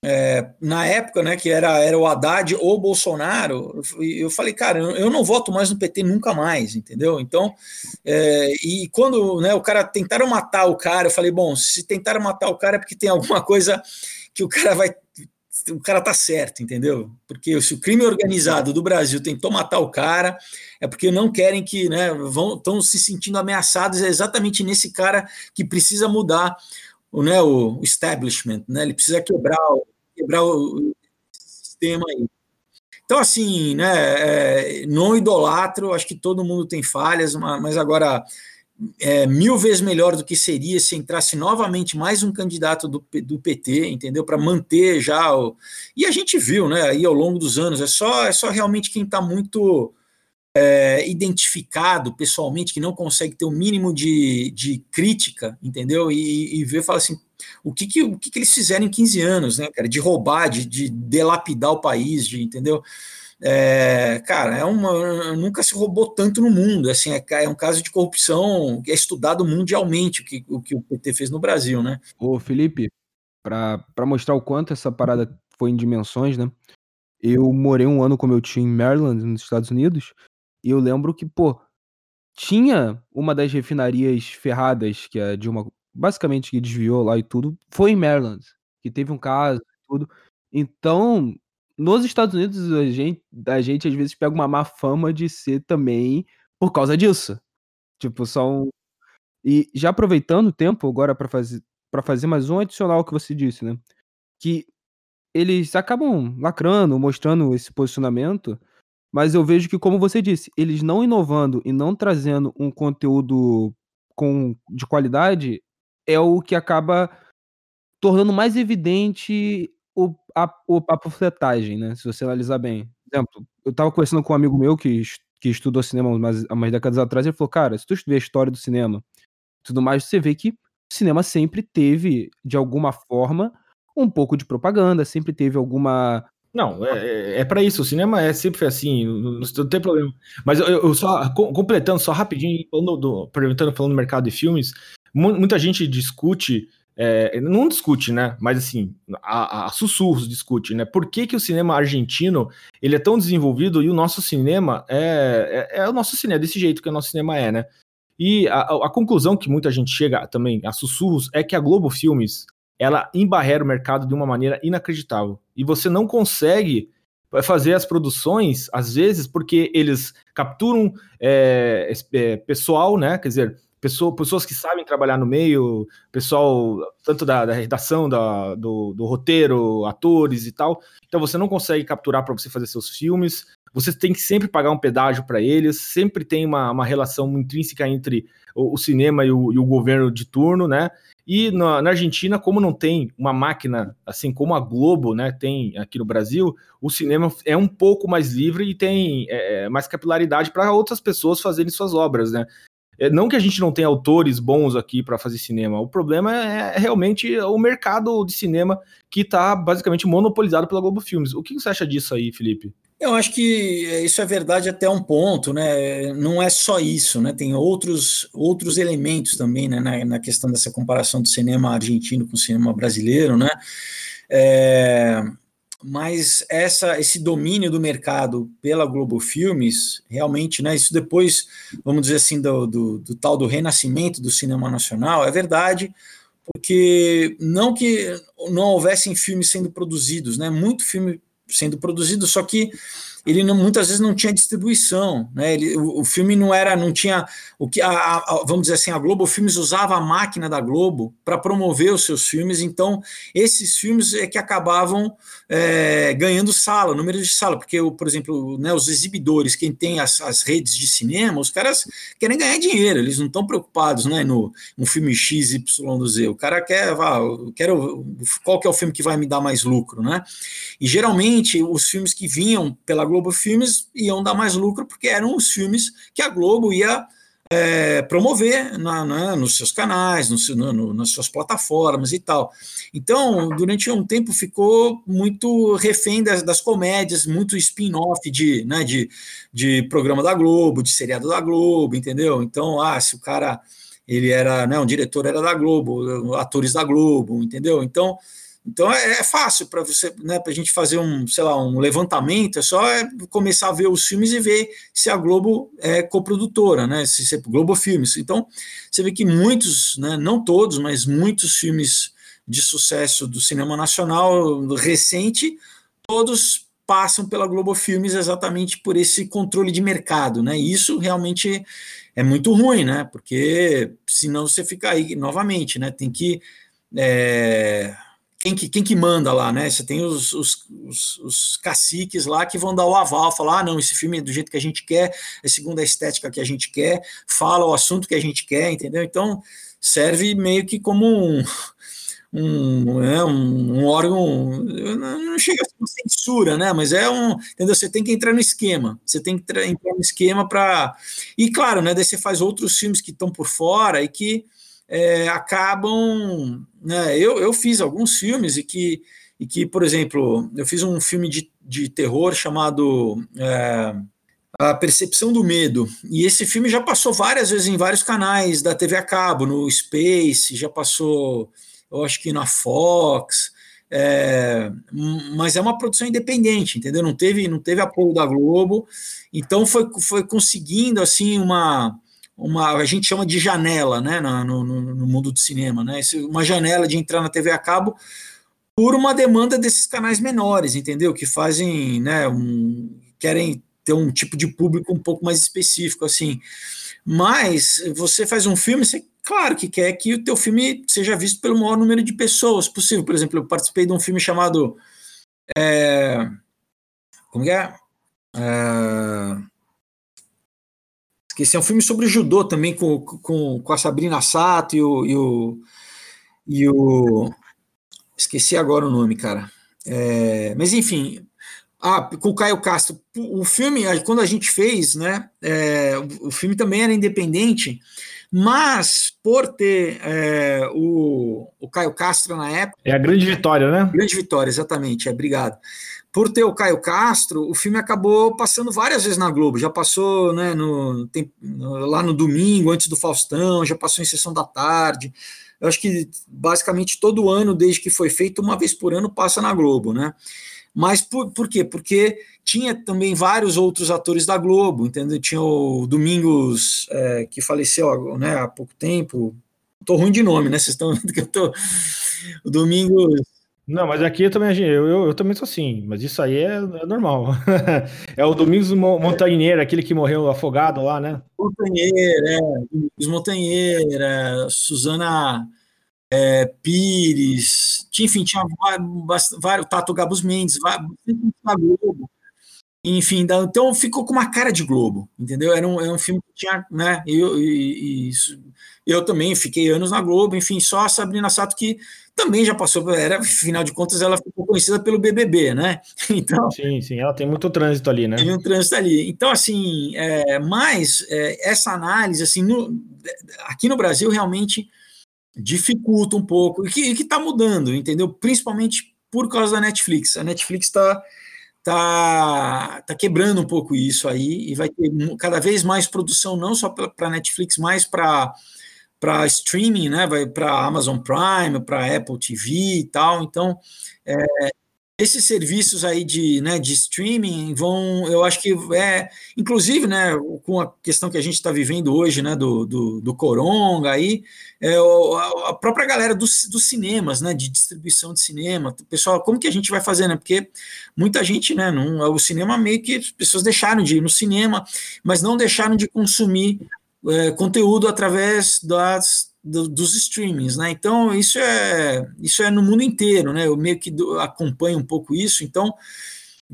é, na época, né, que era, era o Haddad ou Bolsonaro, eu falei, cara, eu não voto mais no PT nunca mais, entendeu? Então, é, e quando né, o cara tentaram matar o cara, eu falei, bom, se tentaram matar o cara é porque tem alguma coisa que o cara vai. O cara tá certo, entendeu? Porque se o crime organizado do Brasil tentou matar o cara, é porque não querem que, né, vão, estão se sentindo ameaçados, é exatamente nesse cara que precisa mudar o, né, o establishment, né? Ele precisa quebrar, quebrar o sistema aí. Então, assim, né, é, não idolatro, acho que todo mundo tem falhas, mas agora é, mil vezes melhor do que seria se entrasse novamente mais um candidato do, do PT, entendeu? Para manter já o. E a gente viu, né, aí ao longo dos anos, é só, é só realmente quem está muito é, identificado pessoalmente, que não consegue ter o um mínimo de, de crítica, entendeu? E, e ver falar assim, o que, que, o que, que eles fizeram em 15 anos, né, cara? De roubar, de, de delapidar o país, de, entendeu? É, cara, é uma, nunca se roubou tanto no mundo. Assim, é, é um caso de corrupção que é estudado mundialmente o que, o que o PT fez no Brasil, né? Ô, Felipe, para mostrar o quanto essa parada foi em dimensões, né? Eu morei um ano com meu tio em Maryland, nos Estados Unidos, e eu lembro que, pô, tinha uma das refinarias ferradas que a Dilma basicamente que desviou lá e tudo, foi em Maryland, que teve um caso e tudo. Então, nos Estados Unidos, a gente, a gente às vezes pega uma má fama de ser também por causa disso. Tipo, são. E já aproveitando o tempo agora para fazer, para fazer mais um adicional que você disse, né? Que eles acabam lacrando, mostrando esse posicionamento mas eu vejo que, como você disse, eles não inovando e não trazendo um conteúdo com, de qualidade é o que acaba tornando mais evidente o, a, a panfletagem, né? Se você analisar bem. Por exemplo, eu tava conversando com um amigo meu que, que estudou cinema umas, umas décadas atrás, ele falou, cara, se tu estudar a história do cinema tudo mais, você vê que o cinema sempre teve, de alguma forma, um pouco de propaganda, sempre teve alguma não, é, é, é para isso. O cinema é sempre assim, não, não tem problema. Mas eu, eu só completando só rapidinho, falando do, perguntando falando do mercado de filmes, muita gente discute, é, não discute, né? Mas assim, a, a, sussurros discute, né? Por que, que o cinema argentino ele é tão desenvolvido e o nosso cinema é, é, é o nosso cinema, é desse jeito que o nosso cinema é, né? E a, a, conclusão que muita gente chega também a sussurros é que a Globo Filmes ela embarrera o mercado de uma maneira inacreditável. E você não consegue fazer as produções, às vezes, porque eles capturam é, é, pessoal, né? Quer dizer, pessoa, pessoas que sabem trabalhar no meio, pessoal tanto da, da redação, da, do, do, roteiro, atores e tal. Então você não consegue capturar para você fazer seus filmes. Você tem que sempre pagar um pedágio para eles. Sempre tem uma, uma relação intrínseca entre o, o cinema e o, e o governo de turno, né? E na, na, Argentina, como não tem uma máquina assim como a Globo, né, tem aqui no Brasil, o cinema é um pouco mais livre e tem é, é mais capilaridade para outras pessoas fazerem suas obras, né? É, não que a gente não tenha autores bons aqui para fazer cinema, o problema é, é realmente o mercado de cinema que está basicamente monopolizado pela Globo Filmes. O que você acha disso aí, Felipe? Eu acho que isso é verdade até um ponto, né? Não é só isso, né? Tem outros, outros elementos também né? na, na questão dessa comparação do cinema argentino com o cinema brasileiro, né? É, mas essa, esse domínio do mercado pela Globo Filmes, realmente, né? Isso depois, vamos dizer assim, do, do, do tal do renascimento do cinema nacional, é verdade, porque não que não houvessem filmes sendo produzidos, né? Muito filme sendo produzido, só que ele não, muitas vezes não tinha distribuição, né? Ele, o, o, filme não era, não tinha o que a, a, vamos dizer assim, a Globo Filmes usava a máquina da Globo para promover os seus filmes, então esses filmes é que acabavam é, ganhando sala, número de sala, porque por exemplo, né, os exibidores, quem tem as, as, redes de cinema, os caras querem ganhar dinheiro, eles não estão preocupados, né, no um filme X, Y, Z, o cara quer, vá, quero qual que é o filme que vai me dar mais lucro, né? E geralmente os filmes que vinham pela Globo Globo Filmes iam dar mais lucro, porque eram os filmes que a Globo ia é, promover na, na, nos seus canais, no, no, nas suas plataformas e tal. Então, durante um tempo ficou muito refém das, das comédias, muito spin-off de, né, de, de programa da Globo, de seriado da Globo, entendeu? Então, ah, se o cara ele era, né, um diretor era da Globo, atores da Globo, entendeu? Então, Então é, é fácil para você, né, para a gente fazer um, sei lá, um levantamento, é só é começar a ver os filmes e ver se a Globo é coprodutora, né? Se, se é Globo Filmes. Então você vê que muitos, né, não todos, mas muitos filmes de sucesso do cinema nacional recente, todos passam pela Globo Filmes exatamente por esse controle de mercado, né? E isso realmente é muito ruim, né? Porque senão você fica aí novamente, né? Tem que é, quem que, quem que manda lá, né? Você tem os, os, os, os, caciques lá que vão dar o aval, falar, ah, não, esse filme é do jeito que a gente quer, é segundo a estética que a gente quer, fala o assunto que a gente quer, entendeu? Então, serve meio que como um, um, é, um, um órgão, não chega a ser uma censura, né? Mas é um, entendeu? Você tem que entrar no esquema, você tem que entrar no esquema para... E claro, né, daí você faz outros filmes que estão por fora e que é, acabam. Né, eu, eu fiz alguns filmes e que, e que, por exemplo, eu fiz um filme de, de terror chamado é, A Percepção do Medo. E esse filme já passou várias vezes em vários canais da TV a cabo, no Space, já passou, eu acho que na Fox. É, mas é uma produção independente, entendeu? Não teve, não teve apoio da Globo, então foi, foi conseguindo assim uma uma, a gente chama de janela, né, no, no, no mundo do cinema, né, uma janela de entrar na TV a cabo por uma demanda desses canais menores, entendeu? Que fazem, né, um, querem ter um tipo de público um pouco mais específico, assim. Mas você faz um filme, você, claro que quer que o teu filme seja visto pelo maior número de pessoas possível. Por exemplo, eu participei de um filme chamado é, como é? é Esqueci, é um filme sobre judô também, com, com, com a Sabrina Sato e o, e o, e o. Esqueci agora o nome, cara. É, mas enfim, ah, com o Caio Castro. O filme, quando a gente fez, né? É, o filme também era independente, mas por ter é, o, o Caio Castro na época. É a grande vitória, né? Grande vitória, exatamente, é, obrigado por ter o Caio Castro, o filme acabou passando várias vezes na Globo. Já passou né, no, tem, lá no domingo, antes do Faustão, já passou em sessão da tarde. Eu acho que basicamente todo ano, desde que foi feito, uma vez por ano, passa na Globo, né? Mas por, por quê? Porque tinha também vários outros atores da Globo, entendeu? Tinha o Domingos, é, que faleceu né, há pouco tempo. Tô ruim de nome, né? Vocês estão vendo que eu tô. O Domingos. Não, mas aqui eu também, eu, eu, eu também sou assim, mas isso aí é, é normal. é o Domingos Montanheiro, aquele que morreu afogado lá, né? Montanheiro, é, Domingos Montanheiro, é, Suzana é, Pires, enfim, tinha vários, vários Tato Gabus Mendes, vários, Globo. Enfim, então ficou com uma cara de Globo, entendeu? Era um, era um filme que tinha, né? Eu, e, e, eu também fiquei anos na Globo, enfim, só a Sabrina Sato que também já passou, era, afinal de contas, ela ficou conhecida pelo BBB, né? Então, sim, sim, ela tem muito trânsito ali, né? Tem um trânsito ali. Então, assim, é, mas é, essa análise, assim, no, aqui no Brasil, realmente dificulta um pouco, e que está mudando, entendeu? Principalmente por causa da Netflix. A Netflix está tá, tá quebrando um pouco isso aí, e vai ter cada vez mais produção, não só para Netflix, mas para para streaming, né? Vai para Amazon Prime, para Apple TV e tal. Então, é, esses serviços aí de, né, de streaming vão, eu acho que é, inclusive, né, com a questão que a gente está vivendo hoje, né, do, do, do coronga aí, é, a própria galera dos, dos cinemas, né, de distribuição de cinema, pessoal, como que a gente vai fazer, né, porque muita gente, né, não, o cinema meio que as pessoas deixaram de ir no cinema, mas não deixaram de consumir é, conteúdo através das, do, dos streamings, né? Então isso é isso é no mundo inteiro, né? Eu meio que do, acompanho um pouco isso, então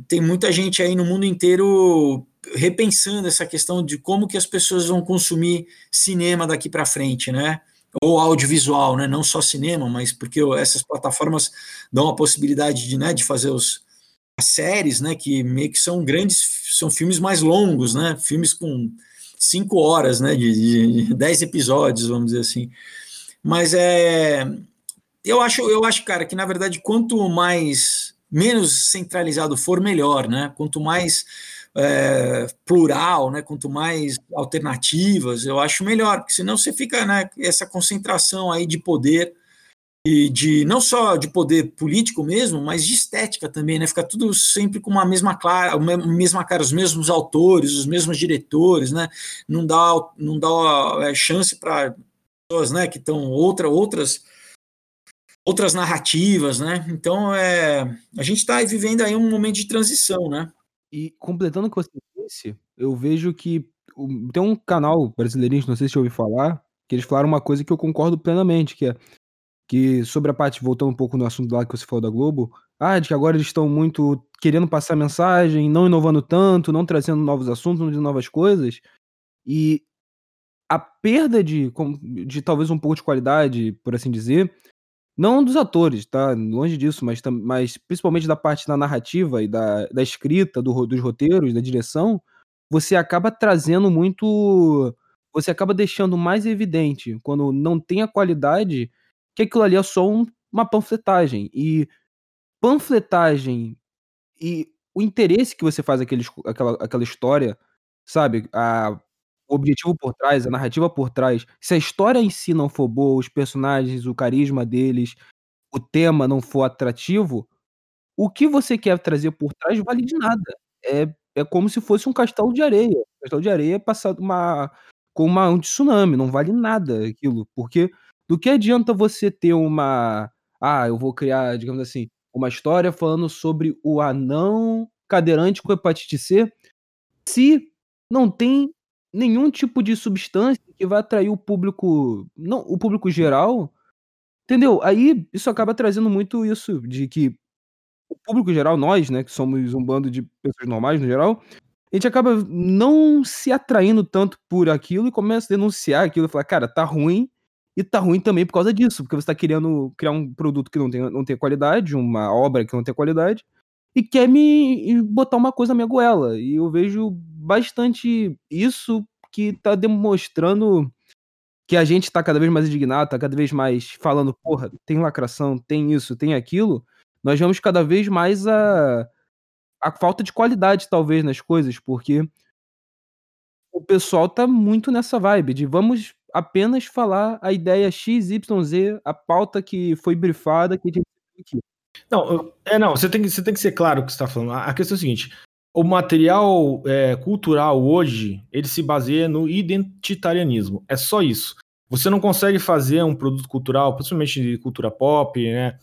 tem muita gente aí no mundo inteiro repensando essa questão de como que as pessoas vão consumir cinema daqui para frente, né? Ou audiovisual, né? Não só cinema, mas porque essas plataformas dão a possibilidade de, né, de fazer os, as séries, né? Que meio que são grandes, são filmes mais longos, né? Filmes com cinco horas, né, de, de dez episódios, vamos dizer assim. Mas é, eu acho, eu acho, cara, que na verdade quanto mais menos centralizado for, melhor, né? Quanto mais é, plural, né? Quanto mais alternativas, eu acho melhor, porque senão você fica, né? Essa concentração aí de poder e de não só de poder político mesmo, mas de estética também, né? Fica tudo sempre com uma mesma cara, uma mesma cara, os mesmos autores, os mesmos diretores, né? Não dá, não dá é, chance para pessoas, né? Que estão outra, outras outras narrativas, né? Então é, a gente está vivendo aí um momento de transição, né? E completando o que você disse, eu vejo que tem um canal brasileirinho, não sei se você ouviu falar, que eles falaram uma coisa que eu concordo plenamente, que é que sobre a parte, voltando um pouco no assunto lá que você falou da Globo, ah, de que agora eles estão muito querendo passar mensagem, não inovando tanto, não trazendo novos assuntos, não novas coisas, e a perda de, de talvez um pouco de qualidade, por assim dizer, não dos atores, tá? Longe disso, mas, mas principalmente da parte da narrativa e da, da escrita, do, dos roteiros, da direção, você acaba trazendo muito. Você acaba deixando mais evidente, quando não tem a qualidade, que aquilo ali é só um, uma panfletagem. E panfletagem e o interesse que você faz aquele, aquela, aquela história, sabe? A, o objetivo por trás, a narrativa por trás. Se a história em si não for boa, os personagens, o carisma deles, o tema não for atrativo, o que você quer trazer por trás vale de nada. É, é como se fosse um castelo de areia. Um castelo de areia passado uma, com uma, um tsunami, não vale nada aquilo. Porque do que adianta você ter uma. Ah, eu vou criar, digamos assim, uma história falando sobre o anão cadeirante com hepatite C, se não tem nenhum tipo de substância que vai atrair o público, não, o público geral, entendeu? Aí isso acaba trazendo muito isso de que o público geral, nós, né, que somos um bando de pessoas normais no geral, a gente acaba não se atraindo tanto por aquilo e começa a denunciar aquilo e falar, cara, tá ruim, e tá ruim também por causa disso, porque você tá querendo criar um produto que não tem, não tem qualidade, uma obra que não tem qualidade, e quer me botar uma coisa na minha goela. E eu vejo bastante isso que tá demonstrando que a gente tá cada vez mais indignado, tá cada vez mais falando, porra, tem lacração, tem isso, tem aquilo. Nós vemos cada vez mais a, a falta de qualidade, talvez, nas coisas, porque o pessoal tá muito nessa vibe de vamos apenas falar a ideia XYZ, a pauta que foi brifada, que a gente aqui. Não, é, não, você tem, que, você tem que ser claro o que você está falando. A questão é a seguinte: o material é, cultural hoje ele se baseia no identitarianismo. É só isso. Você não consegue fazer um produto cultural, principalmente de cultura pop, né?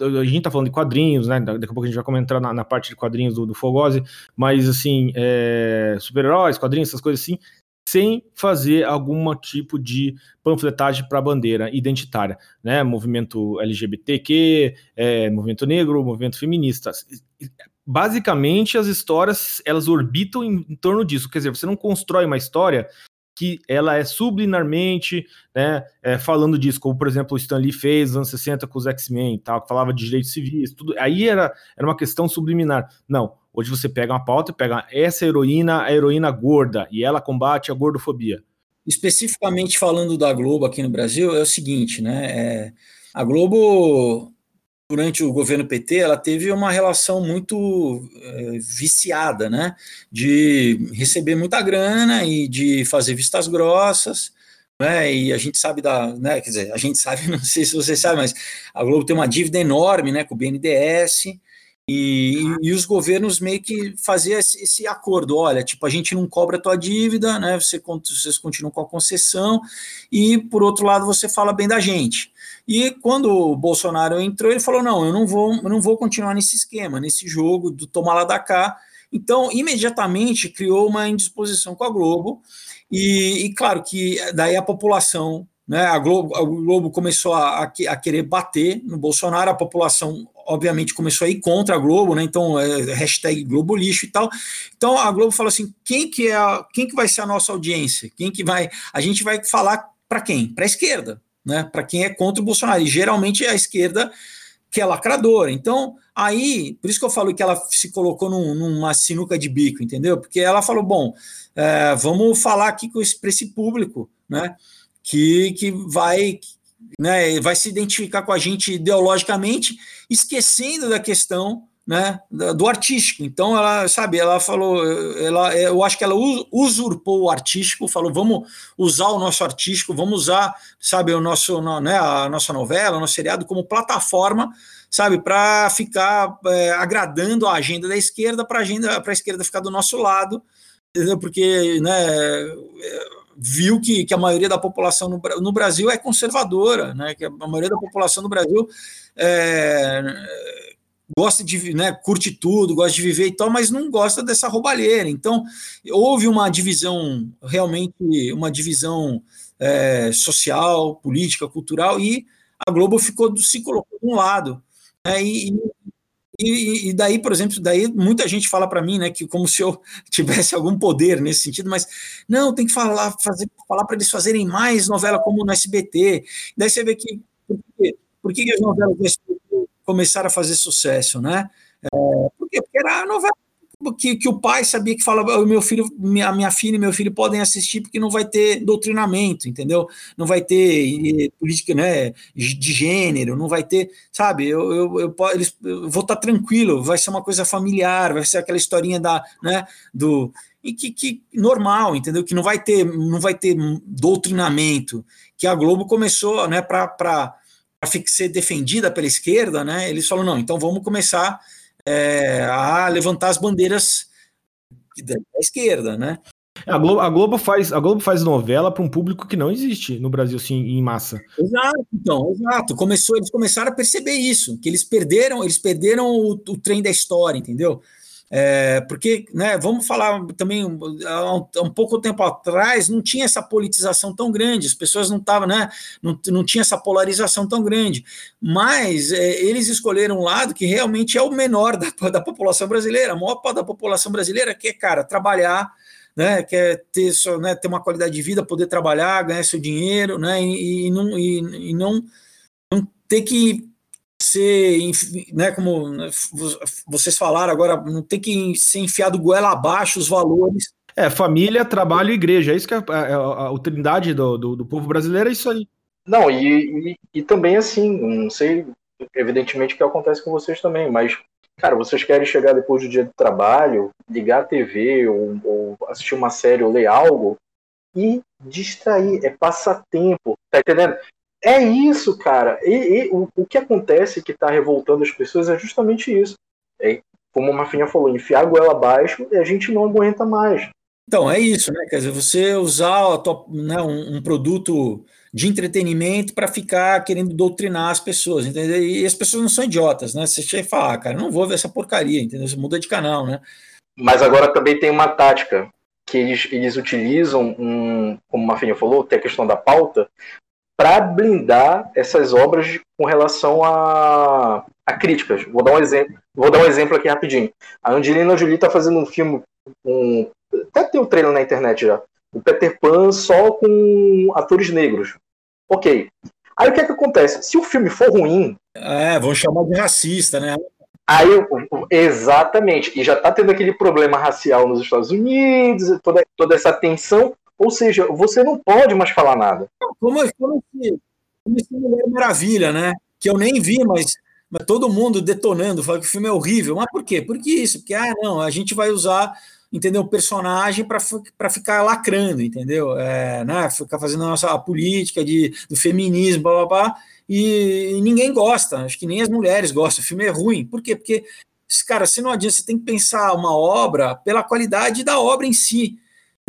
A gente tá falando de quadrinhos, né? Daqui a pouco a gente vai comentar na, na parte de quadrinhos do, do Fogose, mas assim, é, super-heróis, quadrinhos, essas coisas assim, sem fazer algum tipo de panfletagem para a bandeira identitária, né? Movimento LGBTQ, é, movimento negro, movimento feminista. Basicamente, as histórias elas orbitam em, em torno disso. Quer dizer, você não constrói uma história que ela é subliminarmente né, é, falando disso, como por exemplo o Stan Lee fez nos anos 60 com os X-Men, tal, que falava de direitos civis, tudo. Aí era, era uma questão subliminar. Não, Hoje você pega uma pauta e pega essa heroína, a heroína gorda, e ela combate a gordofobia. Especificamente falando da Globo aqui no Brasil, é o seguinte, né? É, a Globo, durante o governo PT, ela teve uma relação muito é, viciada, né? De receber muita grana e de fazer vistas grossas. Né, e a gente sabe da, né, quer dizer, a gente sabe, não sei se você sabe, mas a Globo tem uma dívida enorme, né, com o BNDES, e, e, os governos meio que faziam esse, esse, acordo, olha, tipo, a gente não cobra a tua dívida, né? Você, vocês continuam com a concessão, e por outro lado você fala bem da gente. E quando o Bolsonaro entrou, ele falou: não, eu não vou, eu não vou continuar nesse esquema, nesse jogo do tomar lá da cá. Então, imediatamente criou uma indisposição com a Globo, e, e claro que daí a população né, a, Globo, a Globo começou a, a, querer bater no Bolsonaro, a população obviamente começou a ir contra a Globo, né? Então, é, hashtag Globo lixo e tal. Então a Globo falou assim: quem que é a, quem que vai ser a nossa audiência? Quem que vai. A gente vai falar para quem? Para a esquerda, né? Para quem é contra o Bolsonaro. E geralmente é a esquerda que é lacradora. Então, aí, por isso que eu falo que ela se colocou num, numa sinuca de bico, entendeu? Porque ela falou: bom, é, vamos falar aqui esse, esse público, né? Que, que vai né, vai se identificar com a gente ideologicamente, esquecendo da questão né, do artístico. Então ela, sabe, ela falou, ela, eu acho que ela usurpou o artístico, falou, vamos usar o nosso artístico, vamos usar, sabe, o nosso, né, a nossa novela, o nosso seriado como plataforma, sabe, para ficar é, agradando a agenda da esquerda, para agenda, para a esquerda ficar do nosso lado? Porque, né, viu que, que a maioria da população no, no Brasil é conservadora, né, que a maioria da população no Brasil é, gosta de, né, curte tudo, gosta de viver e tal, mas não gosta dessa roubalheira. Então, houve uma divisão, realmente uma divisão é, social, política, cultural, e a Globo ficou se colocou de um lado. Né, e, e, e, daí, por exemplo, daí muita gente fala para mim, né, que como se eu tivesse algum poder nesse sentido, mas não, tem que falar, fazer, falar para eles fazerem mais novela como no SBT. Daí você vê que por que, que as novelas começaram a fazer sucesso, né? É, por quê? Porque era a novela que, que o pai sabia que falava, meu filho, minha, minha filha e meu filho podem assistir porque não vai ter doutrinamento, entendeu? Não vai ter política né, de gênero, não vai ter, sabe? Eu, eu, eu, eles, eu vou estar tranquilo, vai ser uma coisa familiar, vai ser aquela historinha da, né, do e que, que normal, entendeu? Que não vai ter, não vai ter doutrinamento, que a Globo começou, né, para ser defendida pela esquerda, né? Eles falam não, então vamos começar é, a levantar as bandeiras da esquerda, né? A Globo, a Globo faz a Globo faz novela para um público que não existe no Brasil assim em massa. Exato, então, exato. Começou, eles começaram a perceber isso, que eles perderam, eles perderam o, o trem da história, entendeu? É, porque, né, vamos falar também, há um, um, pouco tempo atrás, não tinha essa politização tão grande, as pessoas não estavam, né, não, não tinha essa polarização tão grande, mas é, eles escolheram um lado que realmente é o menor da, da população brasileira, a maior parte da população brasileira quer, cara, trabalhar, né, quer ter, né, ter uma qualidade de vida, poder trabalhar, ganhar seu dinheiro, né, e, e não, e, e não, não ter que ser, né, como né, vocês falaram agora, não tem que ser enfiado goela abaixo os valores. É, família, trabalho e igreja, é isso que é a, a, a, a utilidade do, do, do, povo brasileiro, é isso aí. Não, e, e, e, também assim, não sei, evidentemente que acontece com vocês também, mas, cara, vocês querem chegar depois do dia do trabalho, ligar a TV ou, ou assistir uma série ou ler algo e distrair, é passatempo, tá entendendo? É isso, cara. E, e o, o, que acontece que está revoltando as pessoas é justamente isso. É, como a Marfinha falou, enfiar a goela abaixo e a gente não aguenta mais. Então, é isso, né? Quer dizer, você usar né, um, um, produto de entretenimento para ficar querendo doutrinar as pessoas, entendeu? E as pessoas não são idiotas, né? Você chega e fala, ah, cara, não vou ver essa porcaria, entendeu? Você muda de canal, né? Mas agora também tem uma tática que eles, eles utilizam, um, como a Marfinha falou, tem a questão da pauta, para blindar essas obras com relação a, a, críticas. Vou dar um exemplo. Vou dar um exemplo aqui rapidinho. A Angelina Jolie está fazendo um filme, um, até tem um trailer na internet já. O Peter Pan só com atores negros. Ok. Aí o que é que acontece? Se o filme for ruim. É, vão chamar de racista, né? Aí, exatamente. E já está tendo aquele problema racial nos Estados Unidos, toda, toda essa tensão. Ou seja, você não pode mais falar nada. Como, esse, como esse Mulher Maravilha, né? Que eu nem vi, mas, mas todo mundo detonando, falando que o filme é horrível. Mas por quê? Porque isso, porque, ah, não, a gente vai usar entendeu? O personagem para ficar lacrando, entendeu? É, né? Ficar fazendo a nossa política de, do feminismo, blá, blá, blá, e, e, ninguém gosta, acho que nem as mulheres gostam. O filme é ruim. Por quê? Porque, cara, se não adianta, você tem que pensar uma obra pela qualidade da obra em si.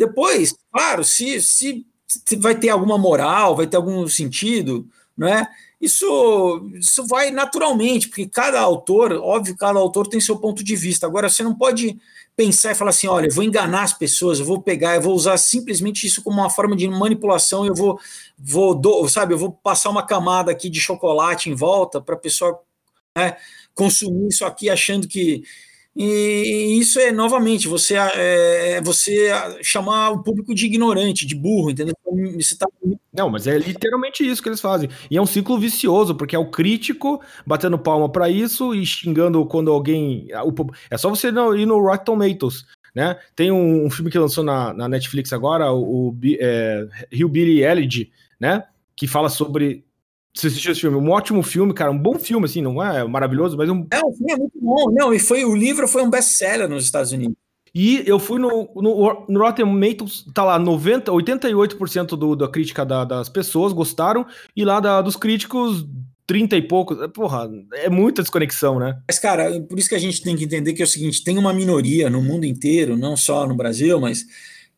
Depois, claro, se, se, se vai ter alguma moral, vai ter algum sentido, né? Isso, isso vai naturalmente, porque cada autor, óbvio, cada autor tem seu ponto de vista. Agora, você não pode pensar e falar assim: olha, eu vou enganar as pessoas, eu vou pegar, eu vou usar simplesmente isso como uma forma de manipulação, eu vou, vou do, sabe, eu vou passar uma camada aqui de chocolate em volta para a pessoa né, consumir isso aqui achando que e isso é novamente você é, você chamar o público de ignorante, de burro, entendeu? Você tá... Não, mas é literalmente isso que eles fazem. E é um ciclo vicioso, porque é o crítico batendo palma para isso e xingando quando alguém. É só você ir no Rotten Tomatoes. Né? Tem um, um filme que lançou na, na Netflix agora, o, o é, Hillbilly Elegy, né? Que fala sobre Você assistiu esse filme? Um ótimo filme, cara. Um bom filme, assim, não é maravilhoso, mas um. É, o filme é muito bom. Não, e foi, o livro foi um best-seller nos Estados Unidos. E eu fui no, no, no Rotten Tomatoes, tá lá, 90, 88% do, da crítica da, das pessoas gostaram, e lá da, dos críticos, 30 e poucos. Porra, é muita desconexão, né? Mas, cara, por isso que a gente tem que entender que é o seguinte: tem uma minoria no mundo inteiro, não só no Brasil, mas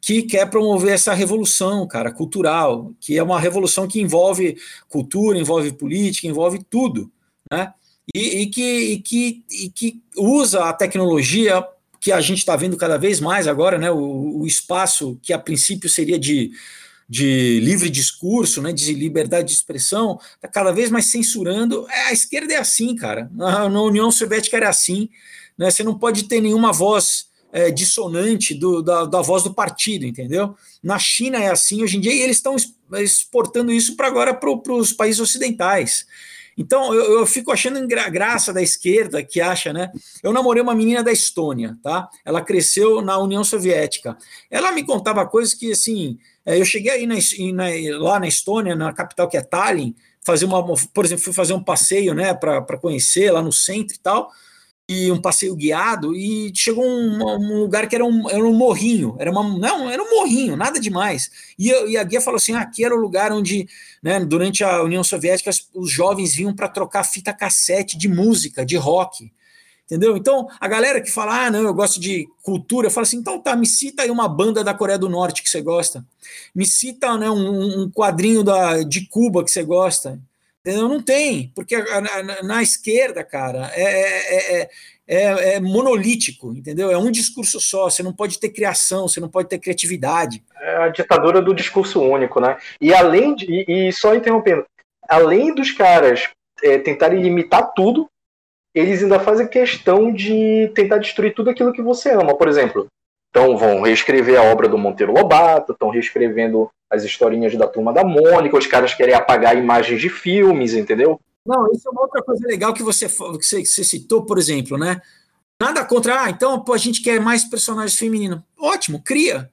que quer promover essa revolução, cara, cultural, que é uma revolução que envolve cultura, envolve política, envolve tudo, né? E, e que, e, que, e que usa a tecnologia que a gente está vendo cada vez mais agora, né? O, o, espaço que a princípio seria de, de livre discurso, né? De liberdade de expressão, está cada vez mais censurando. É, a esquerda é assim, cara. Na, na União Soviética era assim, né? Você não pode ter nenhuma voz é, dissonante do, da, da, voz do partido, entendeu? Na China é assim hoje em dia e eles estão exportando isso para agora para os países ocidentais. Então eu, eu fico achando gra graça da esquerda que acha, né? Eu namorei uma menina da Estônia, tá? Ela cresceu na União Soviética. Ela me contava coisas que assim, é, eu cheguei aí na, na, lá na Estônia, na capital que é Tallinn, fazer uma, por exemplo, fui fazer um passeio, né, para conhecer lá no centro e tal e um passeio guiado e chegou um, um, lugar que era um, era um morrinho, era uma não, era um morrinho, nada demais. E, e a guia falou assim: ah, aqui era o lugar onde, né, durante a União Soviética, os jovens vinham para trocar fita cassete de música, de rock. Entendeu? Então, a galera que fala, ah, não, eu gosto de cultura, fala assim, então tá, me cita aí uma banda da Coreia do Norte que você gosta. Me cita né, um, um quadrinho da, de Cuba que você gosta? Não tem, porque na, na esquerda, cara, é, é, é, é, monolítico, entendeu? É um discurso só, você não pode ter criação, você não pode ter criatividade. É a ditadura do discurso único, né? E além de, e, e só interrompendo, além dos caras é, tentarem limitar tudo, eles ainda fazem questão de tentar destruir tudo aquilo que você ama. Por exemplo, então vão reescrever a obra do Monteiro Lobato, estão reescrevendo as historinhas da turma da Mônica, os caras querem apagar imagens de filmes, entendeu? Não, isso é uma outra coisa legal que você, que você, que você citou, por exemplo, né? Nada contra, ah, então pô, a gente quer mais personagens femininos. Ótimo, cria.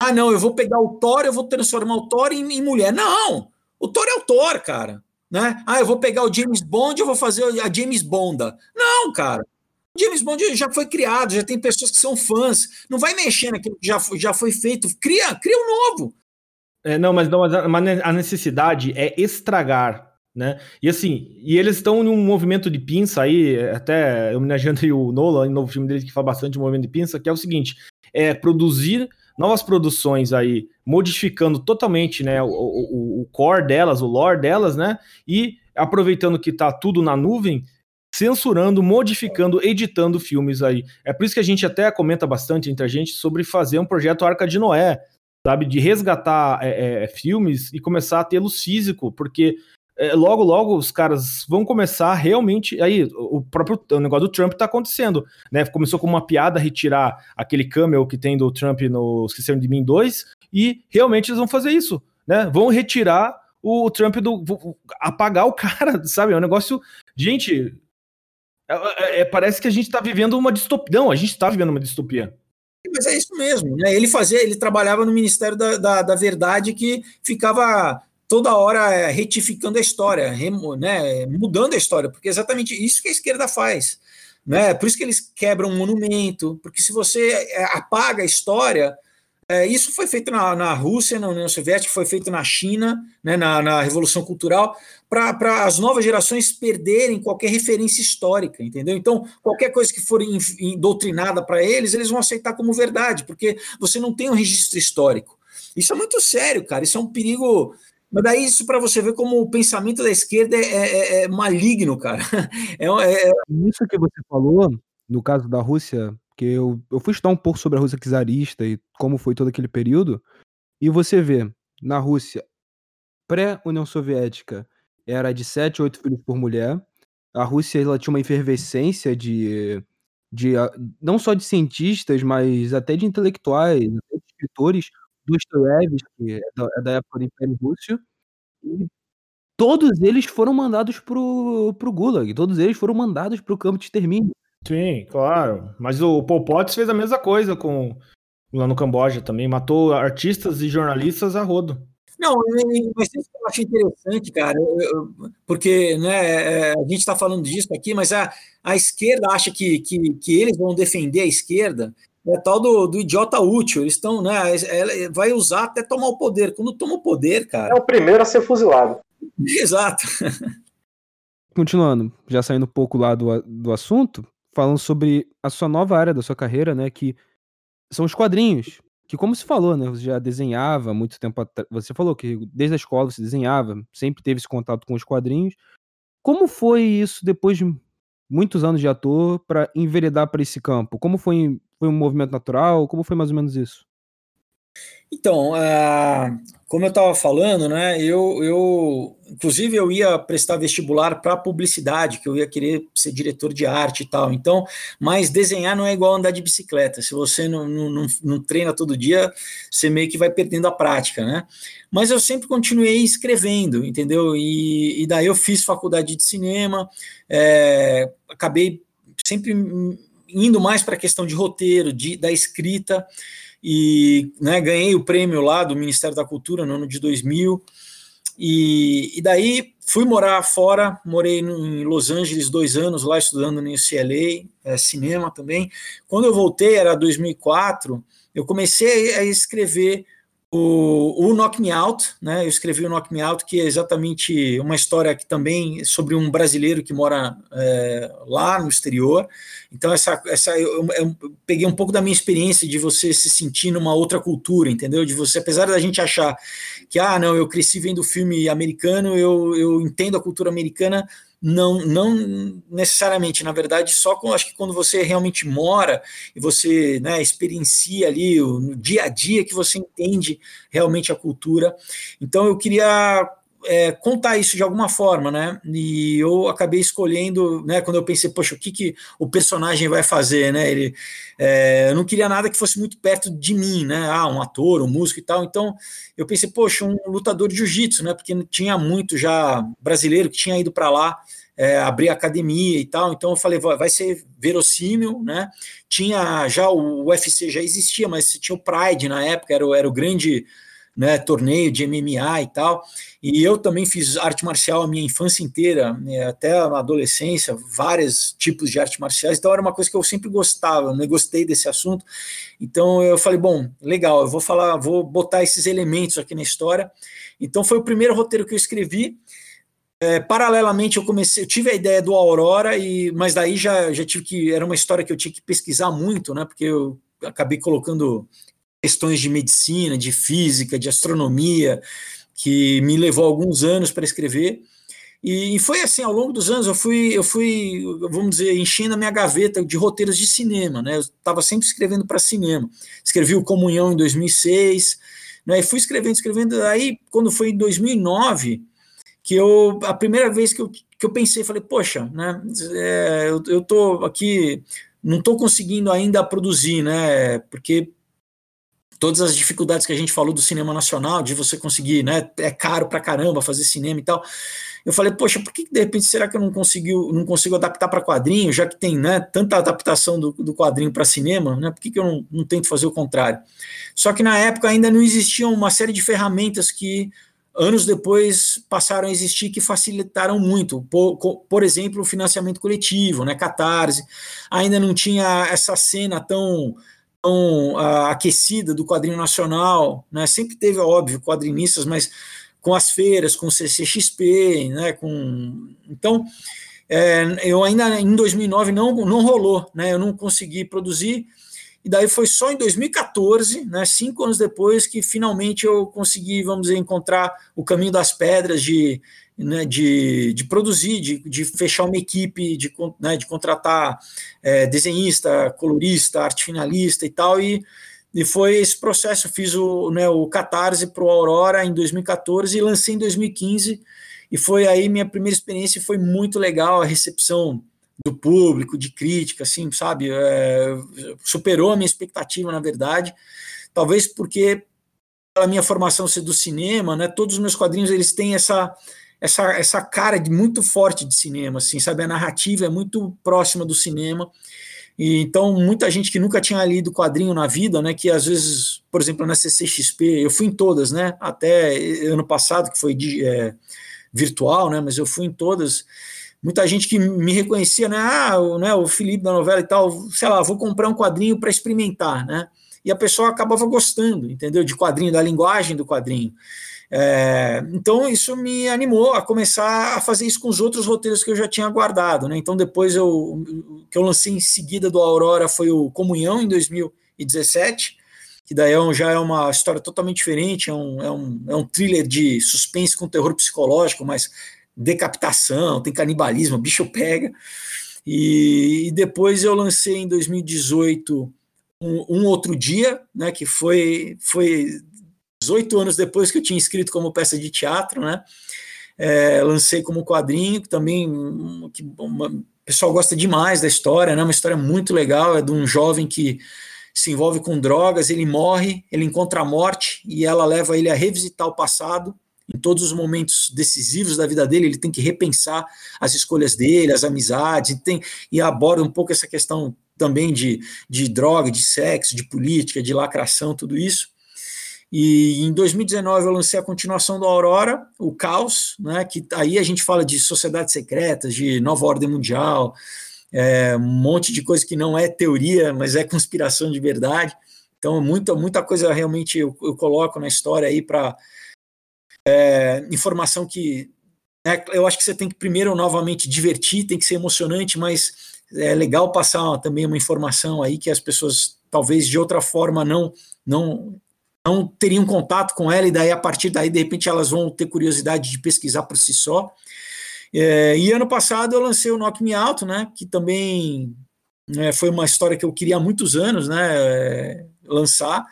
Ah, não, eu vou pegar o Thor, eu vou transformar o Thor em, em mulher. Não! O Thor é o Thor, cara. Né? Ah, eu vou pegar o James Bond, eu vou fazer a James Bonda. Não, cara. James Bond já foi criado, já tem pessoas que são fãs. Não vai mexer naquilo que já foi, já foi feito. Cria, cria um novo. É, não, mas, não, mas a, necessidade é estragar, né? E assim, e eles estão num movimento de pinça aí, até homenageando o Nolan, no novo filme dele que fala bastante de movimento de pinça, que é o seguinte: é produzir novas produções aí, modificando totalmente, né, o, o, o core delas, o lore delas, né? E aproveitando que tá tudo na nuvem, censurando, modificando, editando filmes aí. É por isso que a gente até comenta bastante entre a gente sobre fazer um projeto Arca de Noé, sabe? De resgatar é, é, filmes e começar a tê-los físico, porque é, logo, logo os caras vão começar realmente. Aí, o próprio o negócio do Trump tá acontecendo, né? Começou com uma piada retirar aquele camel que tem do Trump no Esqueceram de Mim 2, e realmente eles vão fazer isso, né? Vão retirar o Trump do. apagar o cara, sabe? É um negócio. Gente, é, é, é, parece que a gente está vivendo uma distopia. Não, a gente está vivendo uma distopia. Mas é isso mesmo, né? Ele fazia, ele trabalhava no Ministério da, da, da Verdade que ficava toda hora é, retificando a história, remo, né? mudando a história, porque é exatamente isso que a esquerda faz. Né? Por isso que eles quebram um monumento, porque se você apaga a história, é, isso foi feito na, na, Rússia, na União Soviética, foi feito na China, né, na, na Revolução Cultural, para as novas gerações perderem qualquer referência histórica, entendeu? Então, qualquer coisa que for doutrinada para eles, eles vão aceitar como verdade, porque você não tem um registro histórico. Isso é muito sério, cara. Isso é um perigo. Mas daí isso para você ver como o pensamento da esquerda é, é, é maligno, cara. É, é, é, Isso que você falou, no caso da Rússia, porque eu, eu fui estudar um pouco sobre a Rússia czarista e como foi todo aquele período, e você vê, na Rússia pré-União Soviética, era de 7, 8 filhos por mulher. A Rússia ela tinha uma efervescência de, de ah, não só de cientistas, mas até de intelectuais, até de escritores. Dostoiévski é é da época do Império Russo. E todos eles foram mandados pro, pro Gulag, todos eles foram mandados pro campo de extermínio. Sim, claro. Mas o Pol Pot fez a mesma coisa com lá no Camboja também. Matou artistas e jornalistas a rodo. Não, mas isso que eu acho interessante, cara, porque né, é, a gente está falando disso aqui, mas a, a esquerda acha que, que, que eles vão defender a esquerda, é tal do, do idiota útil. Eles estão, né? Ela vai usar até tomar o poder. Quando toma o poder, cara. É o primeiro a ser fuzilado. Exato. Continuando, já saindo um pouco lá do, do assunto, falando sobre a sua nova área da sua carreira, né? Que são os quadrinhos. Que, como se falou, né? Você já desenhava muito tempo atrás. Você falou que desde a escola você desenhava, sempre teve esse contato com os quadrinhos. Como foi isso depois de muitos anos de ator para enveredar para esse campo? Como foi foi um movimento natural? Como foi mais ou menos isso? Então, uh, como eu estava falando, né, eu, eu, inclusive, eu ia prestar vestibular para publicidade, que eu ia querer ser diretor de arte e tal. Então, mas desenhar não é igual andar de bicicleta. Se você não, não, não treina todo dia, você meio que vai perdendo a prática, né? Mas eu sempre continuei escrevendo, entendeu? E, e daí eu fiz faculdade de cinema, é, acabei sempre indo mais para a questão de roteiro, de, da escrita, e né, ganhei o prêmio lá do Ministério da Cultura no ano de 2000. E, e daí fui morar fora, morei em Los Angeles dois anos lá estudando no UCLA, é, cinema também. Quando eu voltei, era 2004, eu comecei a escrever o, o Knock Me Out, né? Eu escrevi o Knock Me Out, que é exatamente uma história que também sobre um brasileiro que mora é, lá no exterior. Então, essa, essa eu, eu, peguei um pouco da minha experiência de você se sentir numa outra cultura, entendeu? De você, apesar da gente achar que, ah, não, eu cresci vendo filme americano, eu, eu entendo a cultura americana, não, não necessariamente, na verdade, só com, acho que quando você realmente mora e você né, experiencia ali o, no dia a dia que você entende realmente a cultura. Então eu queria é, contar isso de alguma forma, né? E eu acabei escolhendo, né? Quando eu pensei, poxa, o que, que o personagem vai fazer, né? Ele, é, eu não queria nada que fosse muito perto de mim, né? Ah, um ator, um músico e tal. Então eu pensei, poxa, um lutador de jiu-jitsu, né? Porque tinha muito já brasileiro que tinha ido para lá. É, abrir academia e tal, então eu falei, vai ser verossímil, né? Tinha já o UFC já existia, mas tinha o Pride na época, era, era o grande né, torneio de MMA e tal. E eu também fiz arte marcial a minha infância inteira, né, até a adolescência, vários tipos de arte marciais. Então era uma coisa que eu sempre gostava, né, gostei desse assunto. Então eu falei, bom, legal, eu vou falar, vou botar esses elementos aqui na história. Então foi o primeiro roteiro que eu escrevi. É, paralelamente eu comecei, eu tive a ideia do Aurora e mas daí já já tive que era uma história que eu tinha que pesquisar muito, né? Porque eu acabei colocando questões de medicina, de física, de astronomia, que me levou alguns anos para escrever. E, foi assim, ao longo dos anos, eu fui, eu fui, vamos dizer, enchendo a minha gaveta de roteiros de cinema, né? Eu estava sempre escrevendo para cinema. Escrevi o Comunhão em 2006, né? E fui escrevendo, escrevendo. Aí, quando foi em 2009, que eu, a primeira vez que eu, que eu pensei, falei, poxa, né? É, eu, eu tô aqui, não estou conseguindo ainda produzir, né? Porque todas as dificuldades que a gente falou do cinema nacional, de você conseguir, né, é caro pra caramba fazer cinema e tal. Eu falei, poxa, por que de repente será que eu não consigo, não consigo adaptar para quadrinho, já que tem, né, tanta adaptação do, do quadrinho para cinema, né? Por que, que eu não, não tento fazer o contrário? Só que na época ainda não existiam uma série de ferramentas que anos depois passaram a existir que facilitaram muito. Por, por, exemplo, o financiamento coletivo, né, Catarse. Ainda não tinha essa cena tão tão uh, aquecida do quadrinho nacional, né? Sempre teve, óbvio, quadrinistas, mas com as feiras, com o CCXP, né? Com então é, eu ainda em 2009 não não rolou, né? Eu não consegui produzir e daí foi só em 2014, né? Cinco anos depois que finalmente eu consegui, vamos dizer, encontrar o caminho das pedras de né, de, de produzir, de, de fechar uma equipe, de, né, de contratar é, desenhista, colorista, arte finalista e tal, e, e foi esse processo. Fiz o, né, o Catarse para o Aurora em 2014 e lancei em 2015, e foi aí minha primeira experiência, foi muito legal a recepção do público, de crítica, assim, sabe, é, superou a minha expectativa, na verdade, talvez porque a minha formação ser do cinema, né, todos os meus quadrinhos, eles têm essa essa, essa cara de muito forte de cinema, assim, sabe? A narrativa é muito próxima do cinema. E, então, muita gente que nunca tinha lido quadrinho na vida, né, que às vezes, por exemplo, na CCXP, eu fui em todas, né, até ano passado, que foi de, é, virtual, né, mas eu fui em todas. Muita gente que me reconhecia, né, ah, o, né, o Felipe da novela e tal, sei lá, vou comprar um quadrinho para experimentar, né, e a pessoa acabava gostando, entendeu, de quadrinho, da linguagem do quadrinho. É, então isso me animou a começar a fazer isso com os outros roteiros que eu já tinha guardado, né? Então depois eu que eu lancei em seguida do Aurora foi o Comunhão em 2017, que daí é um, já é uma história totalmente diferente, é um, é, um, é um thriller de suspense com terror psicológico, mas decapitação, tem canibalismo, bicho pega. E, e depois eu lancei em 2018 um, um, outro dia, né, que foi, foi 18 anos depois que eu tinha escrito como peça de teatro, né? É, lancei como quadrinho, também que, uma, o pessoal gosta demais da história, né? Uma história muito legal, é de um jovem que se envolve com drogas, ele morre, ele encontra a morte e ela leva ele a revisitar o passado em todos os momentos decisivos da vida dele, ele tem que repensar as escolhas dele, as amizades, e, tem, e aborda um pouco essa questão também de, de droga, de sexo, de política, de lacração, tudo isso. E em 2019 eu lancei a continuação do Aurora, o Caos, né, que aí a gente fala de sociedades secretas, de nova ordem mundial, é, um monte de coisa que não é teoria, mas é conspiração de verdade. Então, muita, muita coisa realmente eu, eu coloco na história aí para é, informação que né, eu acho que você tem que primeiro novamente divertir, tem que ser emocionante, mas é legal passar também uma informação aí que as pessoas talvez de outra forma não não não teriam contato com ela, e daí a partir daí, de repente, elas vão ter curiosidade de pesquisar por si só. É, e ano passado eu lancei o Knock Me Out, né, que também né, foi uma história que eu queria há muitos anos né, lançar,